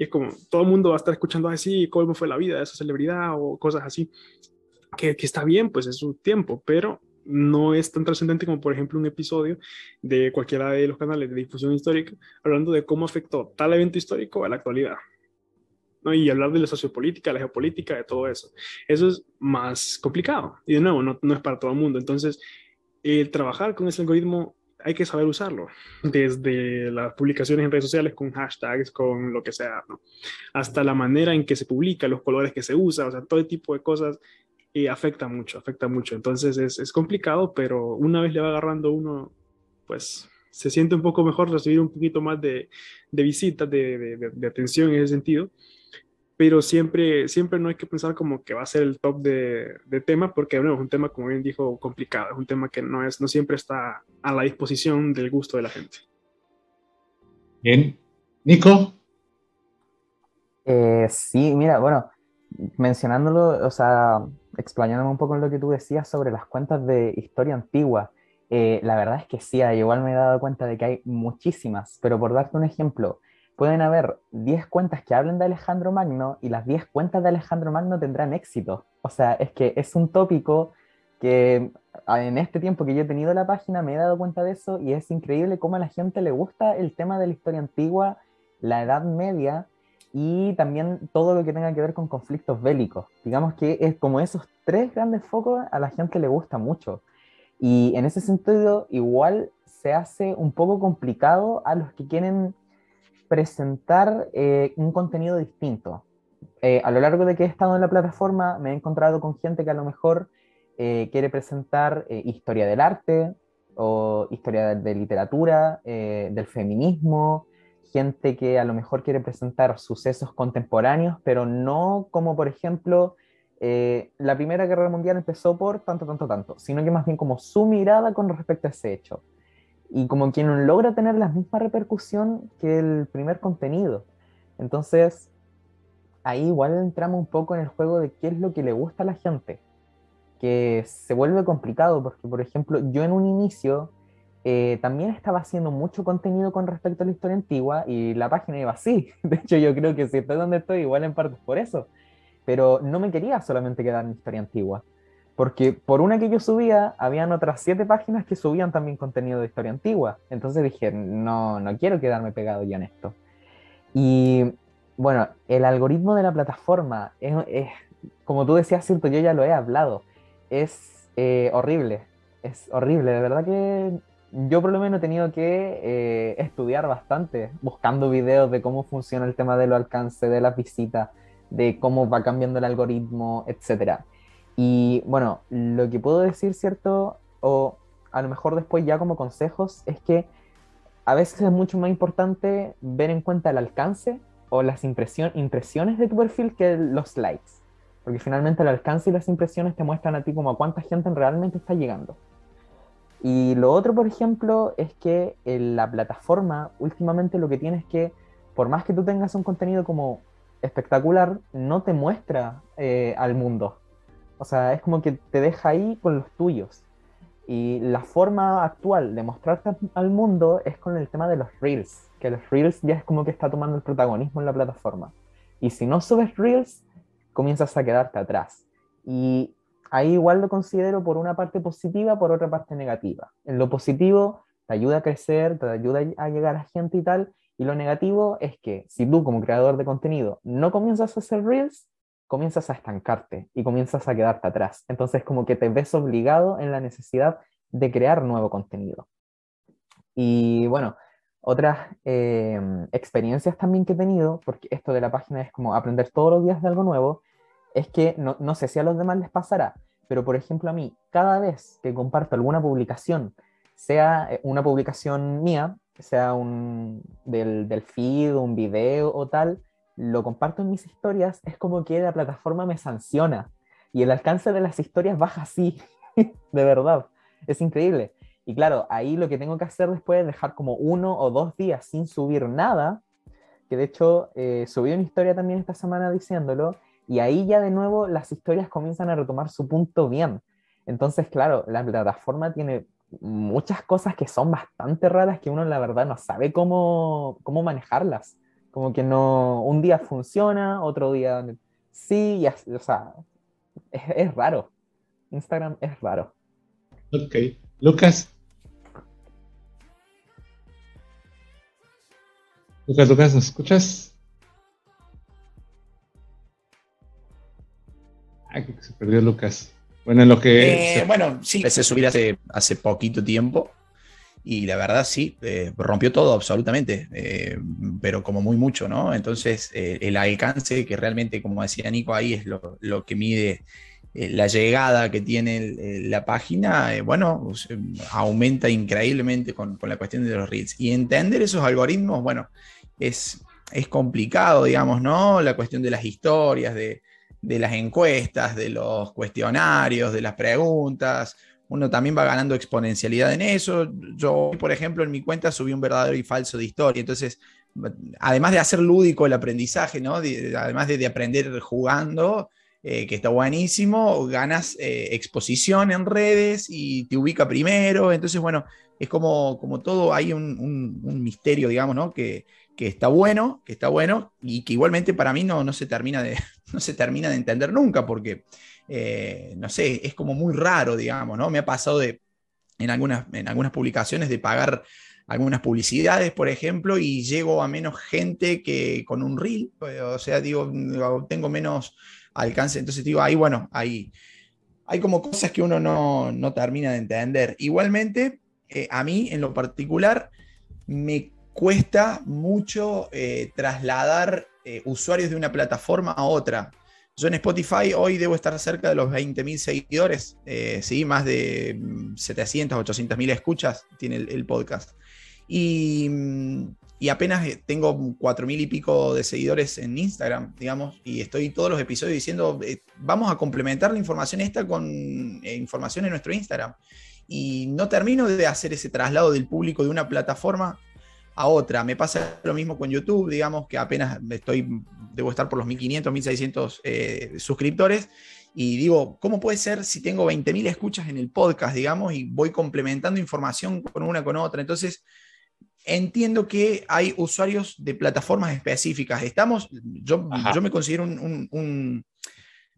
Y es como todo el mundo va a estar escuchando así, cómo fue la vida de esa celebridad o cosas así, que, que está bien, pues es su tiempo, pero no es tan trascendente como por ejemplo un episodio de cualquiera de los canales de difusión histórica hablando de cómo afectó tal evento histórico a la actualidad. Y hablar de la sociopolítica, la geopolítica, de todo eso. Eso es más complicado. Y de nuevo, no, no es para todo el mundo. Entonces, el trabajar con ese algoritmo hay que saber usarlo, desde las publicaciones en redes sociales con hashtags, con lo que sea, hasta la manera en que se publica, los colores que se usa, o sea, todo tipo de cosas y afecta mucho, afecta mucho. Entonces es, es, complicado, pero una vez le va agarrando uno, pues se siente un poco mejor recibir un poquito más de, de visitas, de, de, atención en ese sentido pero siempre, siempre no hay que pensar como que va a ser el top de, de tema, porque bueno, es un tema, como bien dijo, complicado, es un tema que no, es, no siempre está a la disposición del gusto de la gente. Bien. Nico. Eh, sí, mira, bueno, mencionándolo, o sea, explayándome un poco en lo que tú decías sobre las cuentas de historia antigua, eh, la verdad es que sí, igual me he dado cuenta de que hay muchísimas, pero por darte un ejemplo, pueden haber 10 cuentas que hablen de Alejandro Magno y las 10 cuentas de Alejandro Magno tendrán éxito. O sea, es que es un tópico que en este tiempo que yo he tenido la página me he dado cuenta de eso y es increíble cómo a la gente le gusta el tema de la historia antigua, la Edad Media y también todo lo que tenga que ver con conflictos bélicos. Digamos que es como esos tres grandes focos a la gente le gusta mucho. Y en ese sentido, igual se hace un poco complicado a los que quieren presentar eh, un contenido distinto. Eh, a lo largo de que he estado en la plataforma me he encontrado con gente que a lo mejor eh, quiere presentar historia del arte o historia de, literatura, del feminismo, gente que a lo mejor quiere presentar sucesos contemporáneos, pero no como por ejemplo la Primera Guerra Mundial empezó por tanto, tanto, tanto, sino que más bien como su mirada con respecto a ese hecho y como que no logra tener la misma repercusión que el primer contenido. Entonces, ahí igual entramos un poco en el juego de qué es lo que le gusta a la gente, que se vuelve complicado porque, por ejemplo, yo en un inicio eh, también estaba haciendo mucho contenido con respecto a la historia antigua y la página iba así. De hecho, yo creo que si estoy donde estoy, igual en parte por eso. Pero no me quería solamente quedar en historia antigua Porque por una que yo subía, habían otras siete páginas que subían también contenido de historia antigua. Entonces dije, no, no quiero quedarme pegado ya en esto. Y bueno, el algoritmo de la plataforma es, como tú decías, cierto, yo ya lo he hablado, es eh, horrible, es horrible, de verdad que yo por lo menos he tenido que eh, estudiar bastante, buscando videos de cómo funciona el tema de los alcances, de las visitas, de cómo va cambiando el algoritmo, etc. Y bueno, lo que puedo decir, ¿cierto? O a lo mejor después ya como consejos, es que a veces es mucho más importante ver en cuenta el alcance o las impresiones de tu perfil que los likes. Porque finalmente el alcance y las impresiones te muestran a ti como a cuánta gente realmente está llegando. Y lo otro, por ejemplo, es que en la plataforma últimamente lo que tienes que, por más que tú tengas un contenido como espectacular, no te muestra eh, al mundo. O sea, es como que te deja ahí con los tuyos. Y la forma actual de mostrarte al mundo es con el tema de los reels, que los reels ya es como que está tomando el protagonismo en la plataforma. Y si no subes reels, comienzas a quedarte atrás. Y ahí igual lo considero por una parte positiva, por otra parte negativa. En lo positivo, te ayuda a crecer, te ayuda a llegar a gente y tal. Y lo negativo es que si tú como creador de contenido no comienzas a hacer reels, comienzas a estancarte y comienzas a quedarte atrás. Entonces como que te ves obligado en la necesidad de crear nuevo contenido. Y bueno, otras em, experiencias también que he tenido, porque esto de la página es como aprender todos los días de algo nuevo, es que no, no sé si a los demás les pasará, pero por ejemplo a mí, cada vez que comparto alguna publicación, sea eh, una publicación mía, sea un, del, del feed, un video o tal, lo comparto en mis historias, es como que la plataforma me sanciona y el alcance de las historias baja así, de verdad, es increíble. Y claro, ahí lo que tengo que hacer después es dejar como uno o dos días sin subir nada, que de hecho eh, subí una historia también esta semana diciéndolo, y ahí ya de nuevo las historias comienzan a retomar su punto bien. Entonces, claro, la plataforma tiene muchas cosas que son bastante raras que uno la verdad no sabe cómo, cómo manejarlas. Como que no, un día funciona, otro día sí, o sea, es, raro. Instagram es raro. Ok. Lucas. Lucas, Lucas, ¿nos escuchas? Ay, que se perdió Lucas. Bueno, en lo que. Eh, bueno, sí, empecé a subir hace, hace poquito tiempo y la verdad sí, eh, rompió todo absolutamente, eh, pero como muy mucho, ¿no? Entonces eh, el alcance que realmente, como decía Nico, ahí es lo, que mide la llegada que tiene la página, bueno, pues, aumenta increíblemente con, la cuestión de los reels. Y entender esos algoritmos, bueno, es, es complicado, digamos, ¿no? La cuestión de las historias, de, de las encuestas, de los cuestionarios, de las preguntas uno también va ganando exponencialidad en eso. Yo, por ejemplo, en mi cuenta subí un verdadero y falso de historia. Entonces, además de hacer lúdico el aprendizaje, ¿no? además de, aprender jugando, eh, que está buenísimo, ganas eh, exposición en redes y te ubica primero. Entonces, bueno, es como, como todo, hay un, misterio, digamos, ¿no? Que, que, está bueno, que está bueno y que igualmente para mí no, no, se, termina de, no se termina de entender nunca, porque eh, no sé, es como muy raro, digamos, ¿no? Me ha pasado de, en algunas, en algunas publicaciones de pagar algunas publicidades, por ejemplo, y llego a menos gente que con un reel, o sea, digo, tengo menos alcance, entonces digo, ahí, bueno, ahí hay como cosas que uno no, termina de entender. Igualmente, eh, a mí en lo particular, me cuesta mucho eh, trasladar usuarios de una plataforma a otra. Yo en Spotify hoy debo estar cerca de los 20.000 seguidores, eh, ¿sí? más de 700, 800.000 escuchas tiene el, podcast. Y, apenas eh, tengo 4.000 y pico de seguidores en Instagram, digamos, y estoy todos los episodios diciendo, eh, vamos a complementar la información esta con información en nuestro Instagram. Y no termino de hacer ese traslado del público de una plataforma a otra. Me pasa lo mismo con YouTube, digamos que apenas estoy, debo estar por los 1500, 1600 eh, suscriptores. Y digo, ¿cómo puede ser si tengo 20.000 escuchas en el podcast, digamos, y voy complementando información con una con otra? Entonces, entiendo que hay usuarios de plataformas específicas. Estamos, yo, yo me considero un,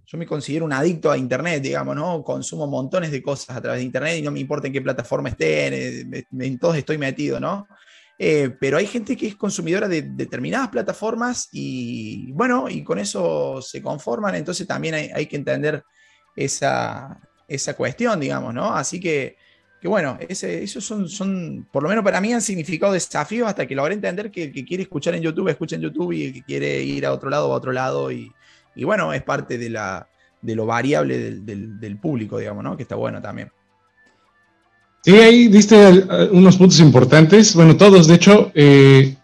yo me considero un adicto a Internet, digamos, ¿no? Consumo montones de cosas a través de Internet y no me importa en qué plataforma estén, en todos estoy metido, ¿no? Eh, pero hay gente que es consumidora de determinadas plataformas y bueno, y con eso se conforman, entonces también hay, que entender esa, esa, cuestión, digamos, ¿no? Así que, que bueno, esos son, son, por lo menos para mí han significado desafíos hasta que logré entender que el que quiere escuchar en YouTube, escucha en YouTube y el que quiere ir a otro lado, va a otro lado y, y bueno, es parte de, la, de lo variable del, del público, digamos, ¿no? Que está bueno también. Sí, ahí diste unos puntos importantes. Bueno, todos, de hecho, eh,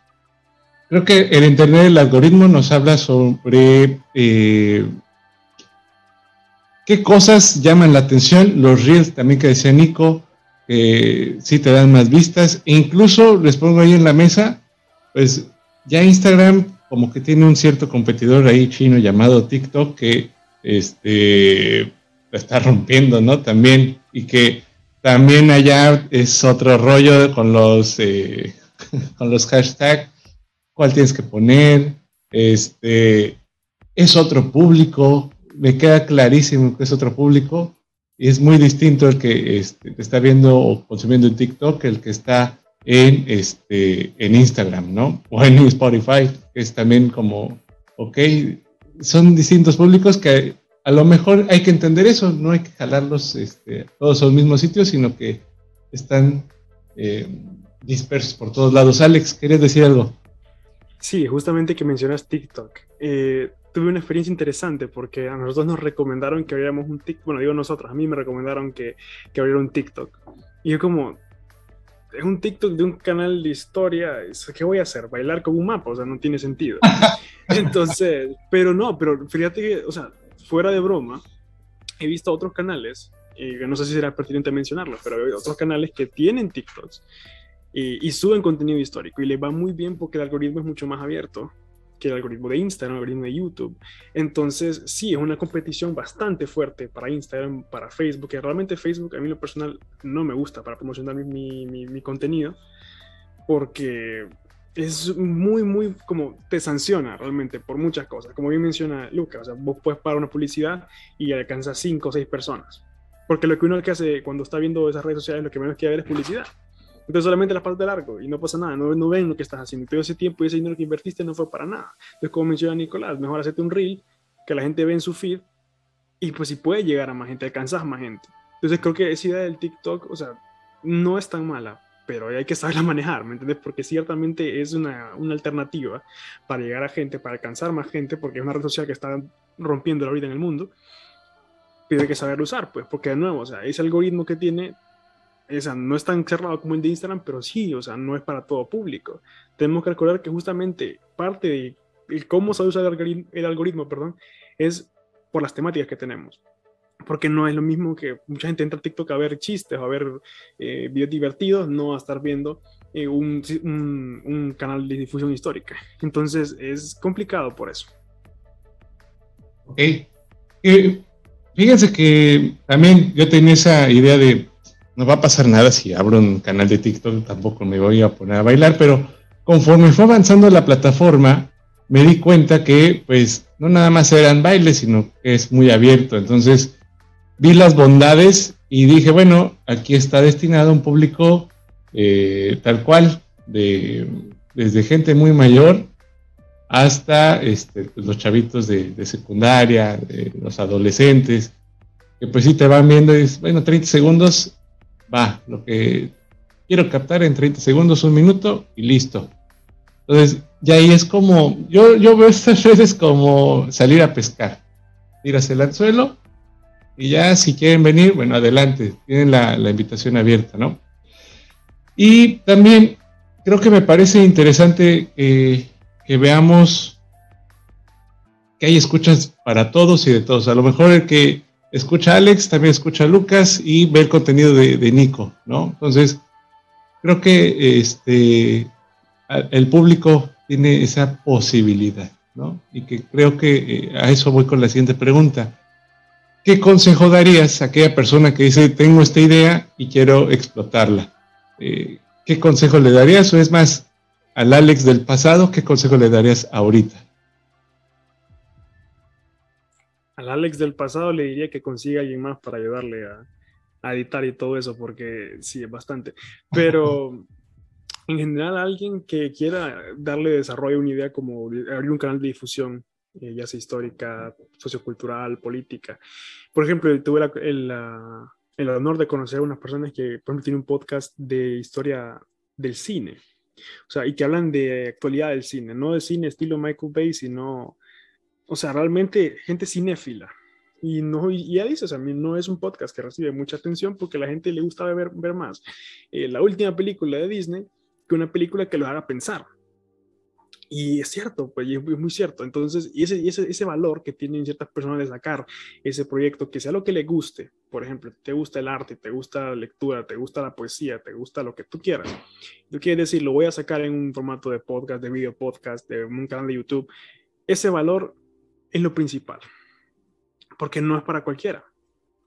creo que el entender el algoritmo nos habla sobre eh, qué cosas llaman la atención. Los reels también que decía Nico, eh, sí te dan más vistas. E incluso les pongo ahí en la mesa, pues ya Instagram como que tiene un cierto competidor ahí chino llamado TikTok que este, está rompiendo, ¿no? También y que también allá es otro rollo con los, eh, con los hashtags, cuál tienes que poner, este, es otro público, me queda clarísimo que es otro público, y es muy distinto el que este, está viendo o consumiendo en TikTok el que está en, este, en Instagram, ¿no? O en Spotify, que es también como, ok, son distintos públicos que a lo mejor hay que entender eso, no hay que jalarlos este, todos al mismo sitio, sino que están eh, dispersos por todos lados. Alex, ¿querías decir algo? Sí, justamente que mencionas TikTok. Eh, tuve una experiencia interesante porque a nosotros nos recomendaron que abriéramos un TikTok, bueno, digo nosotros, a mí me recomendaron que, que abriera un TikTok. Y yo como, es un TikTok de un canal de historia, ¿qué voy a hacer? Bailar con un mapa, o sea, no tiene sentido. Entonces, pero no, pero fíjate que, o sea, fuera de broma, he visto otros canales, que no sé si será pertinente mencionarlos, pero hay otros canales que tienen TikToks y, suben contenido histórico y les va muy bien porque el algoritmo es mucho más abierto que el algoritmo de Instagram, el algoritmo de YouTube. Entonces, sí, es una competición bastante fuerte para Instagram, para Facebook, que realmente Facebook a mí lo personal no me gusta para promocionar mi, mi contenido, porque es muy, muy como te sanciona realmente por muchas cosas. Como bien menciona Lucas, o sea, vos puedes pagar una publicidad y alcanzas cinco o seis personas. Porque lo que uno que hace cuando está viendo esas redes sociales, lo que menos quiere ver es publicidad. Entonces solamente la parte de largo y no pasa nada, no, no ven lo que estás haciendo. Todo ese tiempo y ese dinero que invertiste no fue para nada. Entonces, como menciona Nicolás, mejor hacerte un reel que la gente ve en su feed y pues si puede llegar a más gente, alcanzas más gente. Entonces creo que esa idea del TikTok, o sea, no es tan mala, pero hay que saberla manejar, ¿me entiendes? Porque ciertamente es una, una, alternativa para llegar a gente, para alcanzar más gente, porque es una red social que está rompiendo vida en el mundo, pero hay que saber usar, pues, porque de nuevo, o sea, ese algoritmo que tiene, esa, no es tan cerrado como el de Instagram, pero sí, o sea, no es para todo público. Tenemos que recordar que justamente parte de cómo se usa el algoritmo, el algoritmo perdón, es por las temáticas que tenemos porque no es lo mismo que mucha gente entra a TikTok a ver chistes o a ver eh, videos divertidos, no a estar viendo eh, un, un, canal de difusión histórica. Entonces es complicado por eso. Ok. Eh, fíjense que también yo tenía esa idea de no va a pasar nada si abro un canal de TikTok, tampoco me voy a poner a bailar, pero conforme fue avanzando la plataforma, me di cuenta que pues no nada más eran bailes, sino que es muy abierto. Entonces, vi las bondades y dije, bueno, aquí está destinado un público eh, tal cual, de, desde gente muy mayor hasta este, pues, los chavitos de, secundaria, de los adolescentes, que pues sí te van viendo y dices, bueno, 30 segundos, va, lo que quiero captar en 30 segundos, un minuto y listo. Entonces, ya ahí es como, yo, yo veo estas redes como salir a pescar, tiras el anzuelo y ya si quieren venir, bueno, adelante, tienen la, invitación abierta, ¿no? Y también creo que me parece interesante que veamos que hay escuchas para todos y de todos. A lo mejor el que escucha a Alex también escucha a Lucas y ve el contenido de, Nico, ¿no? Entonces, creo que este, el público tiene esa posibilidad, ¿no? Y que creo que eh, a eso voy con la siguiente pregunta. ¿Qué consejo darías a aquella persona que dice, tengo esta idea y quiero explotarla? Eh, ¿Qué consejo le darías? O es más, al Alex del pasado, ¿qué consejo le darías ahorita? Al al Alex del pasado le diría que consiga alguien más para ayudarle a, a editar y todo eso, porque sí, es bastante. Pero en general, alguien que quiera darle desarrollo a una idea como abrir un canal de difusión, eh, ya sea histórica, sociocultural, política. Por ejemplo, tuve el, honor de conocer a unas personas que, por ejemplo, tienen un podcast de historia del cine. O sea, y que hablan de actualidad del cine, no de cine estilo Michael Bay, sino, o sea, realmente gente cinéfila, y, no, y ya dices, a mí no es un podcast que recibe mucha atención porque a la gente le gusta ver, ver más eh, la última película de Disney que una película que lo haga pensar. Y es cierto, pues es muy cierto. Entonces, y ese, ese, ese valor que tienen ciertas personas de sacar ese proyecto, que sea lo que le guste, por ejemplo, te gusta el arte, te gusta la lectura, te gusta la poesía, te gusta lo que tú quieras. Tú quieres decir, lo voy a sacar en un formato de podcast, de video podcast, de un canal de YouTube. Ese valor es lo principal porque no es para cualquiera,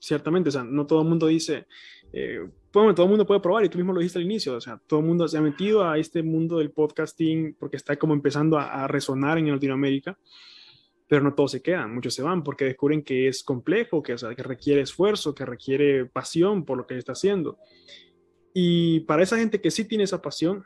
ciertamente, o sea, no todo el mundo dice, eh, bueno, todo el mundo puede probar, y tú mismo lo dijiste al inicio, o sea, todo el mundo se ha metido a este mundo del podcasting porque está como empezando a, resonar en Latinoamérica, pero no todos se quedan, muchos se van porque descubren que es complejo, que, o sea, que requiere esfuerzo, que requiere pasión por lo que está haciendo. Y para esa gente que sí tiene esa pasión,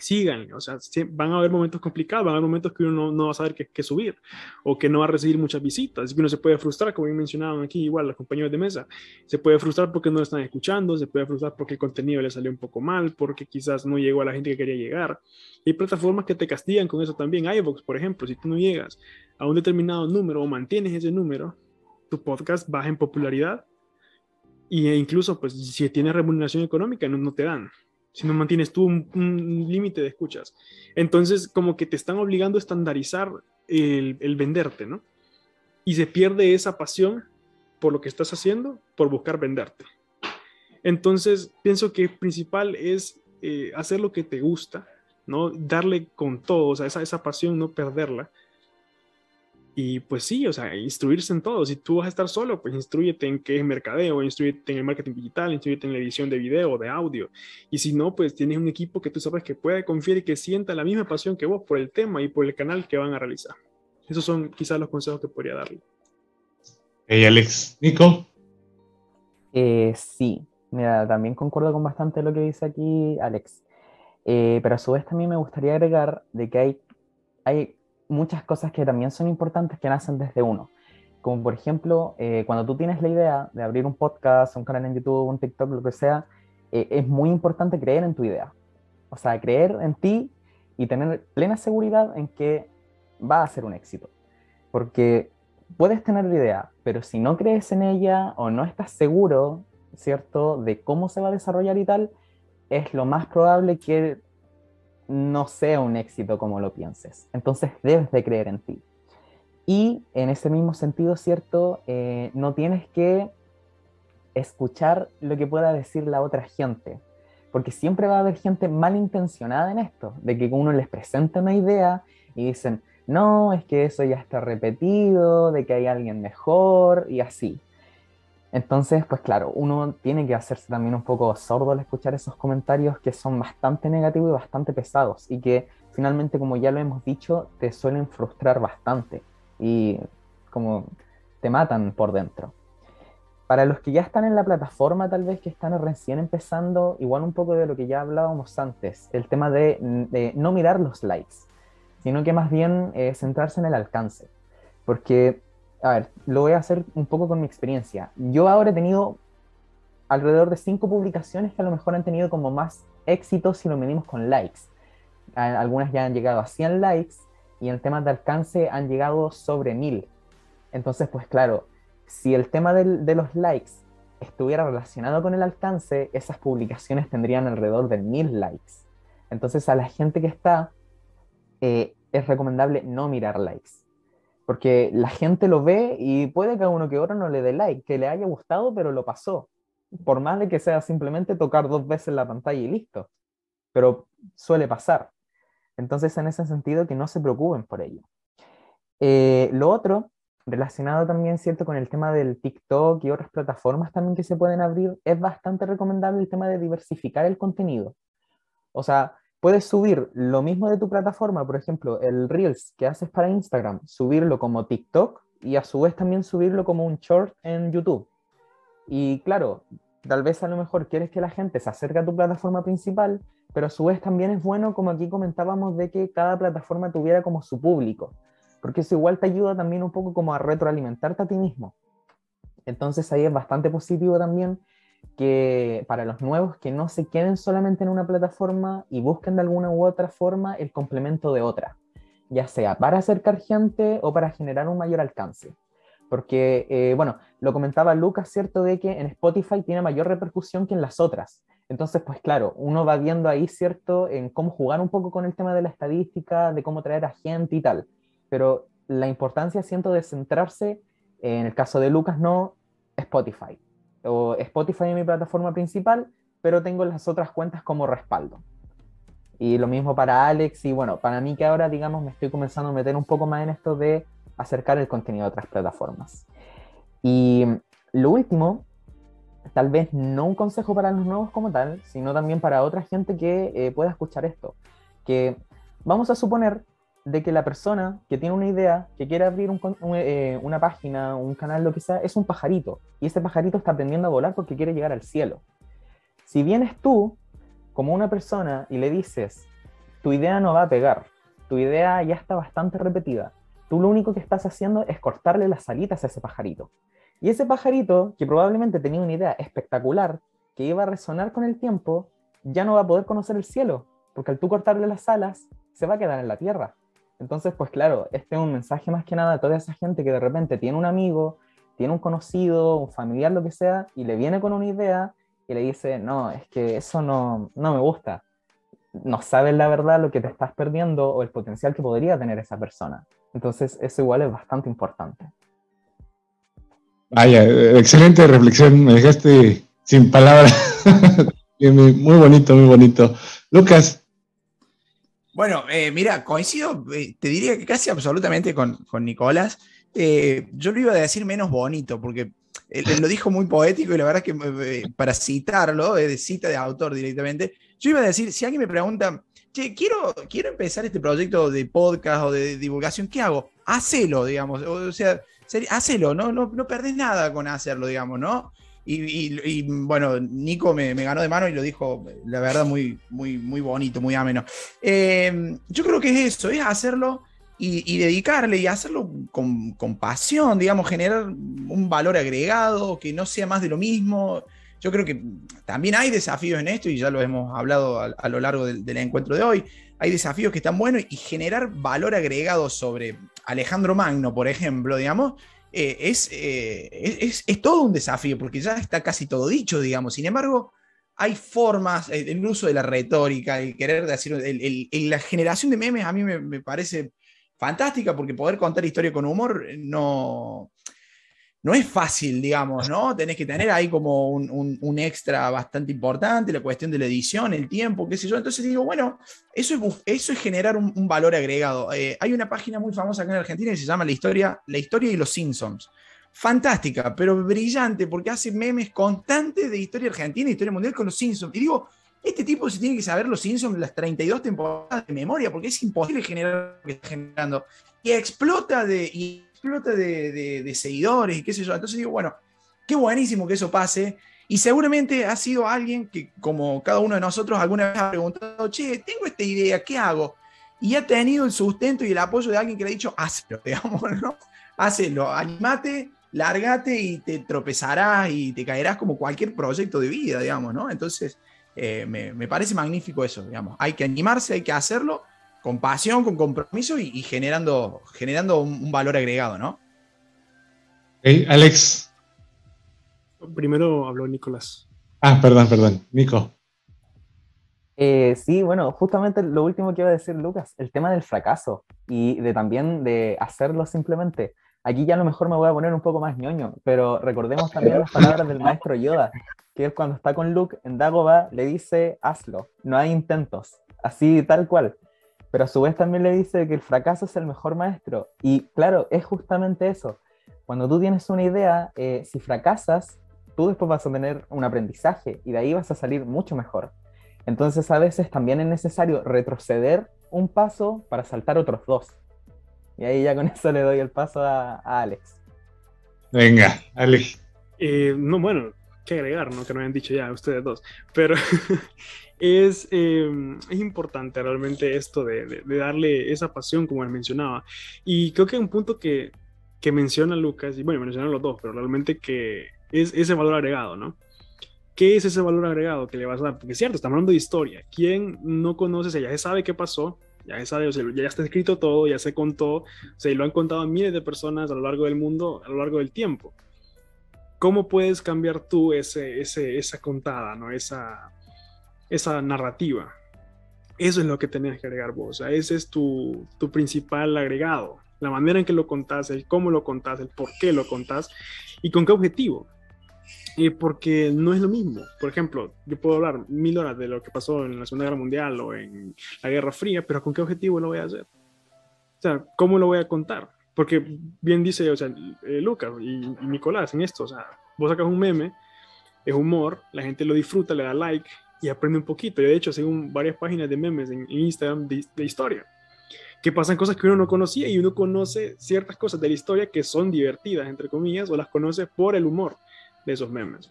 sigan, o sea, van a haber momentos complicados, van a haber momentos que uno no, va a saber qué, subir o que no va a recibir muchas visitas, así que uno se puede frustrar, como bien mencionaban aquí, igual los compañeros de mesa, se puede frustrar porque no lo están escuchando, se puede frustrar porque el contenido le salió un poco mal, porque quizás no llegó a la gente que quería llegar. Hay plataformas que te castigan con eso también, iVoox, por ejemplo, si tú no llegas a un determinado número o mantienes ese número, tu podcast baja en popularidad e incluso pues si tienes remuneración económica no, no te dan si no mantienes tú un, límite de escuchas. Entonces, como que te están obligando a estandarizar el, venderte, ¿no? Y se pierde esa pasión por lo que estás haciendo, por buscar venderte. Entonces, pienso que principal es eh, hacer lo que te gusta, ¿no? Darle con todo, o sea, esa, esa pasión, no perderla y pues sí, o sea, instruirse en todo. Si tú vas a estar solo, pues instruyete en qué es mercadeo, instruyete en el marketing digital, instruyete en la edición de video, de audio. Y si no, pues tienes un equipo que tú sabes que puede confiar y que sienta la misma pasión que vos por el tema y por el canal que van a realizar. Esos son quizás los consejos que podría darle. Hey, Alex. Nico. Eh, sí, mira, también concuerdo con bastante lo que dice aquí Alex. Eh, pero a su vez también me gustaría agregar de que hay, hay muchas cosas que también son importantes que nacen desde uno. Como por ejemplo, eh, cuando tú tienes la idea de abrir un podcast, un canal en YouTube, un TikTok, lo que sea, eh, es muy importante creer en tu idea. O sea, creer en ti y tener plena seguridad en que va a ser un éxito. Porque puedes tener la idea, pero si no crees en ella o no estás seguro, ¿cierto?, de cómo se va a desarrollar y tal, es lo más probable que no sea un éxito como lo pienses. Entonces debes de creer en ti. Y en ese mismo sentido, ¿cierto? Eh, no tienes que escuchar lo que pueda decir la otra gente, porque siempre va a haber gente malintencionada en esto, de que uno les presenta una idea y dicen, no, es que eso ya está repetido, de que hay alguien mejor y así. Entonces, pues claro, uno tiene que hacerse también un poco sordo al escuchar esos comentarios que son bastante negativos y bastante pesados y que finalmente, como ya lo hemos dicho, te suelen frustrar bastante y como te matan por dentro. Para los que ya están en la plataforma, tal vez que están recién empezando, igual un poco de lo que ya hablábamos antes, el tema de, no mirar los likes, sino que más bien eh, centrarse en el alcance. Porque a ver, lo voy a hacer un poco con mi experiencia. Yo ahora he tenido alrededor de cinco publicaciones que a lo mejor han tenido como más éxito si lo medimos con likes. Algunas ya han llegado a 100 likes y en temas de alcance han llegado sobre 1000. Entonces, pues claro, si el tema de los likes estuviera relacionado con el alcance, esas publicaciones tendrían alrededor de 1000 likes. Entonces, a la gente que está, eh, es recomendable no mirar likes porque la gente lo ve y puede que a uno que otro no le dé like, que le haya gustado, pero lo pasó. Por más de que sea simplemente tocar dos veces la pantalla y listo. Pero suele pasar. Entonces, en ese sentido, que no se preocupen por ello. Eh, lo otro, relacionado también, ¿cierto?, con el tema del TikTok y otras plataformas también que se pueden abrir, es bastante recomendable el tema de diversificar el contenido. O sea, Puedes subir lo mismo de tu plataforma, por ejemplo, el Reels que haces para Instagram, subirlo como TikTok y a su vez también subirlo como un short en YouTube. Y claro, tal vez a lo mejor quieres que la gente se acerque a tu plataforma principal, pero a su vez también es bueno, como aquí comentábamos, de que cada plataforma tuviera como su público, porque eso igual te ayuda también un poco como a retroalimentarte a ti mismo. Entonces ahí es bastante positivo también que para los nuevos que no se queden solamente en una plataforma y busquen de alguna u otra forma el complemento de otra, ya sea para acercar gente o para generar un mayor alcance. Porque, eh, bueno, lo comentaba Lucas, ¿cierto? De que en Spotify tiene mayor repercusión que en las otras. Entonces, pues claro, uno va viendo ahí, ¿cierto? En cómo jugar un poco con el tema de la estadística, de cómo traer a gente y tal. Pero la importancia, siento, de centrarse, en el caso de Lucas, no Spotify. O Spotify es mi plataforma principal, pero tengo las otras cuentas como respaldo. Y lo mismo para Alex y bueno, para mí que ahora, digamos, me estoy comenzando a meter un poco más en esto de acercar el contenido a otras plataformas. Y lo último, tal vez no un consejo para los nuevos como tal, sino también para otra gente que eh, pueda escuchar esto. Que vamos a suponer de que la persona que tiene una idea, que quiere abrir eh, una página, un canal, lo que sea, es un pajarito. Y ese pajarito está aprendiendo a volar porque quiere llegar al cielo. Si vienes tú, como una persona, y le dices, tu idea no va a pegar, tu idea ya está bastante repetida, tú lo único que estás haciendo es cortarle las alitas a ese pajarito. Y ese pajarito, que probablemente tenía una idea espectacular, que iba a resonar con el tiempo, ya no va a poder conocer el cielo, porque al tú cortarle las alas, se va a quedar en la tierra. Entonces, pues claro, este es un mensaje más que nada a toda esa gente que de repente tiene un amigo, tiene un conocido, un familiar, lo que sea, y le viene con una idea y le dice, no, es que eso no, no me gusta. No sabes la verdad lo que te estás perdiendo o el potencial que podría tener esa persona. Entonces, eso igual es bastante importante. Vaya, excelente reflexión, me dejaste sin palabras. muy bonito, muy bonito. Lucas, bueno, eh, mira, coincido, eh, te diría que casi absolutamente con, Nicolás. Eh, yo lo iba a decir menos bonito, porque él, lo dijo muy poético y la verdad es que para citarlo, de cita de autor directamente, yo iba a decir, si alguien me pregunta, che, quiero, quiero empezar este proyecto de podcast o de divulgación, ¿qué hago? Hacelo, digamos, o sea, hacelo, no, no, no perdés nada con hacerlo, digamos, ¿no? Y, bueno, Nico me, ganó de mano y lo dijo, la verdad, muy, muy, muy bonito, muy ameno. Em, yo creo que es eso, es hacerlo y, dedicarle y hacerlo con, pasión, digamos, generar un valor agregado, que no sea más de lo mismo. Yo creo que también hay desafíos en esto y ya lo hemos hablado a, lo largo del, del encuentro de hoy. Hay desafíos que están buenos y generar valor agregado sobre Alejandro Magno, por ejemplo, digamos, eh, eh, es, es, todo un desafío, porque ya está casi todo dicho, digamos. Sin embargo, hay formas, eh, el uso de la retórica, el querer decir, la generación de memes a mí me, me parece fantástica, porque poder contar historia con humor no, no es fácil, digamos, ¿no? Tenés que tener ahí como un, extra bastante importante, la cuestión de la edición, el tiempo, qué sé yo. Entonces digo, bueno, eso es, eso es generar un, valor agregado. Eh, hay una página muy famosa acá en Argentina que se llama La Historia, la historia y los Simpsons. Fantástica, pero brillante, porque hace memes constantes de historia argentina y historia mundial con los Simpsons. Y digo, este tipo se tiene que saber los Simpsons las 32 temporadas de memoria, porque es imposible generar lo que está generando. Y explota de explota de, seguidores y qué sé yo. Entonces digo, bueno, qué buenísimo que eso pase. Y seguramente ha sido alguien que, como cada uno de nosotros, alguna vez ha preguntado, che, tengo esta idea, ¿qué hago? Y ha tenido el sustento y el apoyo de alguien que le ha dicho, hazlo, digamos, ¿no? Hazlo, animate, lárgate y te tropezarás y te caerás como cualquier proyecto de vida, digamos, ¿no? Entonces, eh, me, me, parece magnífico eso, digamos. Hay que animarse, hay que hacerlo con pasión, con compromiso y, generando, generando un, valor agregado, ¿no? Hey, Alex. Primero habló Nicolás. Ah, perdón, perdón. Nico. Eh, sí, bueno, justamente lo último que iba a decir Lucas, el tema del fracaso y de también de hacerlo simplemente. Aquí ya a lo mejor me voy a poner un poco más ñoño, pero recordemos también las palabras del maestro Yoda, que es cuando está con Luke en Dagobah, le dice, hazlo, no hay intentos, así tal cual pero a su vez también le dice que el fracaso es el mejor maestro. Y claro, es justamente eso. Cuando tú tienes una idea, eh, si fracasas, tú después vas a tener un aprendizaje y de ahí vas a salir mucho mejor. Entonces a veces también es necesario retroceder un paso para saltar otros dos. Y ahí ya con eso le doy el paso a, Alex. Venga, Alex. Eh, no, bueno, que agregar, ¿no? Que no hayan dicho ya ustedes dos. Pero es, em, es importante realmente esto de, de, darle esa pasión, como les mencionaba. Y creo que un punto que, que menciona Lucas, y bueno, mencionan los dos, pero realmente que es ese valor agregado, ¿no? ¿Qué es ese valor agregado que le vas a dar? Porque es cierto, estamos hablando de historia. ¿Quién no conoce? O ya se sabe qué pasó, ya se sabe, ya está escrito todo, ya se contó, o sea, y lo han contado miles de personas a lo largo del mundo, a lo largo del tiempo. ¿Cómo puedes cambiar tú ese, ese, esa contada, ¿no? esa, esa narrativa? Eso es lo que tenés que agregar vos. O sea, ese es tu, tu principal agregado. La manera en que lo contás, el cómo lo contás, el por qué lo contás y con qué objetivo. Y porque no es lo mismo. Por ejemplo, yo puedo hablar mil horas de lo que pasó en la Segunda Guerra Mundial o en la Guerra Fría, pero ¿con qué objetivo lo voy a hacer? O sea, ¿cómo lo voy a contar? Porque bien dice, o sea, eh, Lucas y, Nicolás en esto, o sea, vos sacas un meme, es humor, la gente lo disfruta, le da like y aprende un poquito. Yo de hecho sigo varias páginas de memes en, Instagram de, de historia que pasan cosas que uno no conocía y uno conoce ciertas cosas de la historia que son divertidas, entre comillas, o las conoce por el humor de esos memes.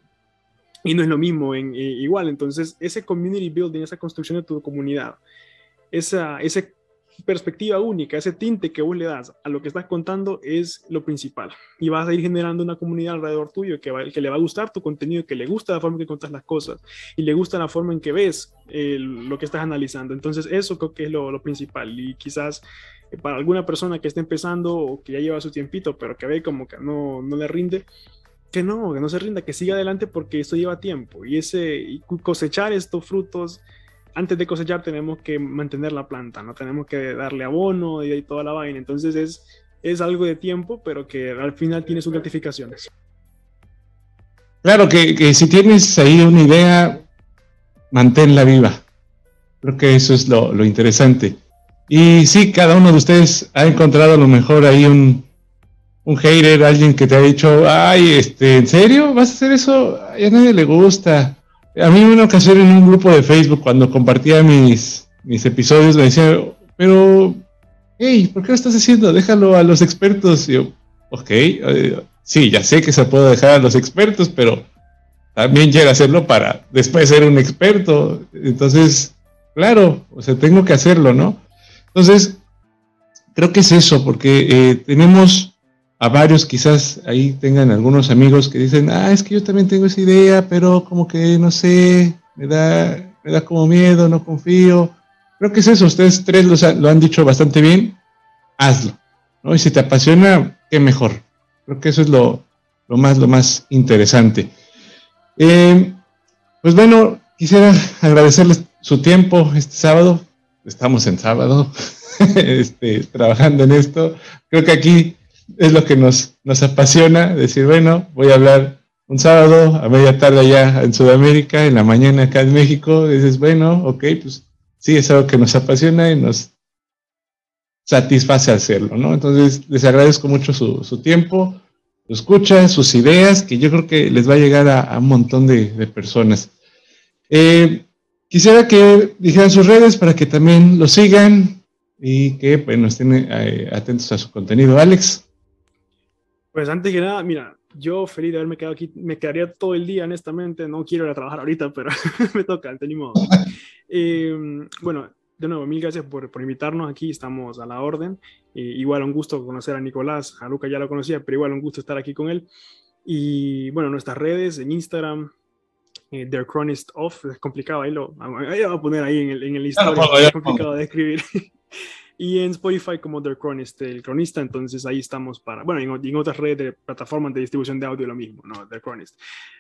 Y no es lo mismo en, eh, igual, entonces ese community building, esa construcción de tu comunidad, esa, esa perspectiva única, ese tinte que vos le das a lo que estás contando es lo principal. Y vas a ir generando una comunidad alrededor tuyo que, va, que le va a gustar tu contenido, que le gusta la forma en que contas las cosas y le gusta la forma en que ves eh, lo que estás analizando. Entonces eso creo que es lo, principal y quizás eh, para alguna persona que esté empezando o que ya lleva su tiempito, pero que ve como que no, no le rinde, que no, que no se rinda, que siga adelante porque esto lleva tiempo y ese cosechar estos frutos antes de cosechar tenemos que mantener la planta, no tenemos que darle abono y, toda la vaina. Entonces es, es algo de tiempo, pero que al final tiene sus gratificaciones. Claro que, si tienes ahí una idea, manténla viva. Creo que eso es lo, lo interesante. Y sí, cada uno de ustedes ha encontrado a lo mejor ahí un, un hater, alguien que te ha dicho, ay, este, ¿en serio? ¿Vas a hacer eso? a nadie le gusta. A mí una ocasión en un grupo de Facebook, cuando compartía mis, mis episodios, me decía, pero, hey, ¿por qué lo estás haciendo? Déjalo a los expertos. Y yo, ok, eh, sí, ya sé que se puede dejar a los expertos, pero también quiero hacerlo para después ser un experto. Entonces, claro, o sea, tengo que hacerlo, ¿no? Entonces, creo que es eso, porque eh, tenemos a varios quizás ahí tengan algunos amigos que dicen, ah, es que yo también tengo esa idea, pero como que no sé, me da, me da como miedo, no confío. Creo que es eso, ustedes tres lo, han dicho bastante bien, hazlo. ¿no? Y si te apasiona, qué mejor. Creo que eso es lo, lo más, lo más interesante. Eh, pues bueno, quisiera agradecerles su tiempo este sábado. Estamos en sábado, este, trabajando en esto. Creo que aquí es lo que nos, nos apasiona, decir, bueno, voy a hablar un sábado a media tarde allá en Sudamérica, en la mañana acá en México, dices, bueno, ok, pues sí, es algo que nos apasiona y nos satisface hacerlo, ¿no? Entonces, les agradezco mucho su, su tiempo, su escucha, sus ideas, que yo creo que les va a llegar a, un montón de, personas. Eh, quisiera que dijeran sus redes para que también lo sigan y que bueno, estén eh, atentos a su contenido. Alex. Pues antes que nada, mira, yo feliz de haberme quedado aquí, me quedaría todo el día, honestamente, no quiero ir a trabajar ahorita, pero me toca, de modo. Eh, bueno, de nuevo, mil gracias por, por invitarnos aquí, estamos a la orden. igual un gusto conocer a Nicolás, a Luca ya lo conocía, pero igual un gusto estar aquí con él. Y bueno, nuestras redes en Instagram, eh, Their Chronist Off, es complicado, ahí lo, ahí lo voy a poner ahí en el, en el historia, es complicado de escribir. y en Spotify como The Chronist, el cronista, entonces ahí estamos para, bueno, en, en, otras redes de plataformas de distribución de audio lo mismo, ¿no? The Chronist.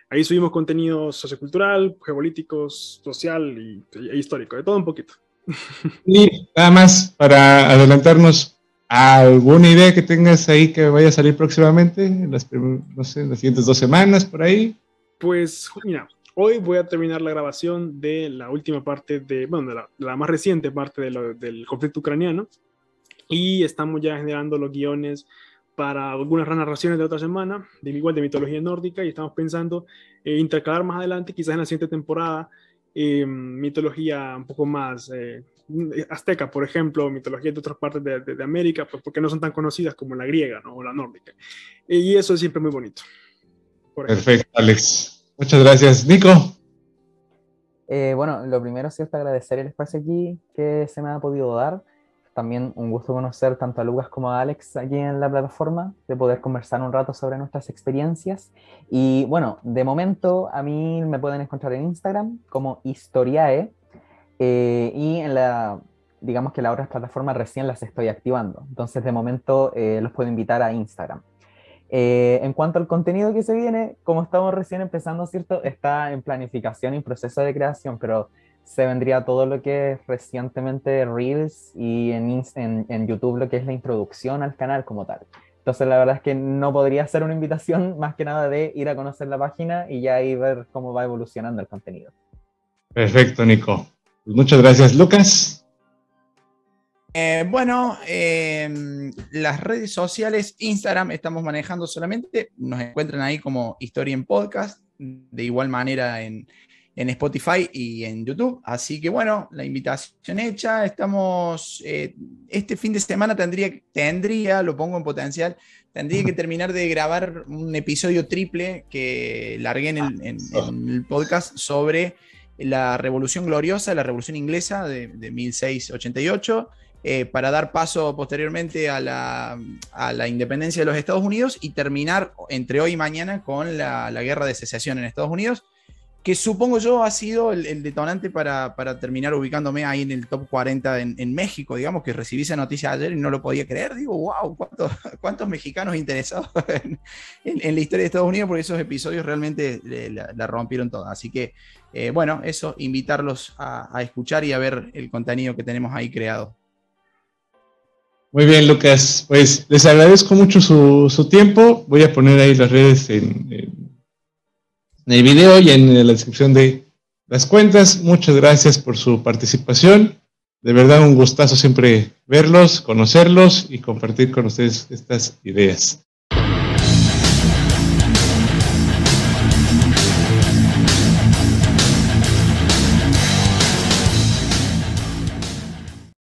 Ahí subimos contenido sociocultural, geopolítico, social y, histórico, de todo un poquito. Y nada más para adelantarnos, ¿alguna idea que tengas ahí que vaya a salir próximamente, en las, no sé, en las siguientes dos semanas por ahí? Pues, mira, Hoy voy a terminar la grabación de la última parte de, bueno, de la, más reciente parte del conflicto ucraniano y estamos ya generando los guiones para algunas narraciones de otra semana, de igual de mitología nórdica, y estamos pensando eh, intercalar más adelante, quizás en la siguiente temporada, eh, mitología un poco más eh, azteca, por ejemplo, mitología de otras partes de, de, América, pues porque no son tan conocidas como la griega ¿no? o la nórdica. Y eso es siempre muy bonito. Perfecto, Alex. Muchas gracias. Nico. Eh, bueno, lo primero, cierto, agradecer el espacio aquí que se me ha podido dar. También un gusto conocer tanto a Lucas como a Alex aquí en la plataforma, de poder conversar un rato sobre nuestras experiencias. Y bueno, de momento a mí me pueden encontrar en Instagram como Historiae eh, y en la, digamos que las otras plataformas recién las estoy activando. Entonces de momento eh, los puedo invitar a Instagram. Eh, en cuanto al contenido que se viene, como estamos recién empezando, ¿cierto? Está en planificación y proceso de creación, pero se vendría todo lo que es recientemente Reels y en, en, en, YouTube lo que es la introducción al canal como tal. Entonces la verdad es que no podría ser una invitación más que nada de ir a conocer la página y ya ahí ver cómo va evolucionando el contenido. Perfecto, Nico. Muchas gracias, Lucas. Eh, bueno, em, las redes sociales, Instagram estamos manejando solamente, nos encuentran ahí como Historia en Podcast, de igual manera en, en Spotify y en YouTube. Así que bueno, la invitación hecha. Estamos, eh, este fin de semana tendría, tendría, lo pongo en potencial, tendría que terminar de grabar un episodio triple que largué en el, podcast sobre la Revolución Gloriosa, la Revolución Inglesa de, 1688. Eh, para dar paso posteriormente a la, independencia de los Estados Unidos y terminar entre hoy y mañana con la, guerra de secesión en Estados Unidos que supongo yo ha sido el, detonante para, terminar ubicándome ahí en el top 40 en, México, digamos, que recibí esa noticia ayer y no lo podía creer. Digo, wow, ¿cuántos, mexicanos interesados en, la historia de Estados Unidos? Porque esos episodios realmente la, rompieron toda. Así que, eh, bueno, eso, invitarlos a, escuchar y a ver el contenido que tenemos ahí creado. Muy bien, Lucas. Pues les agradezco mucho su, tiempo. Voy a poner ahí las redes en el video y en la descripción de las cuentas. Muchas gracias por su participación. De verdad un gustazo siempre verlos, conocerlos y compartir con ustedes estas ideas.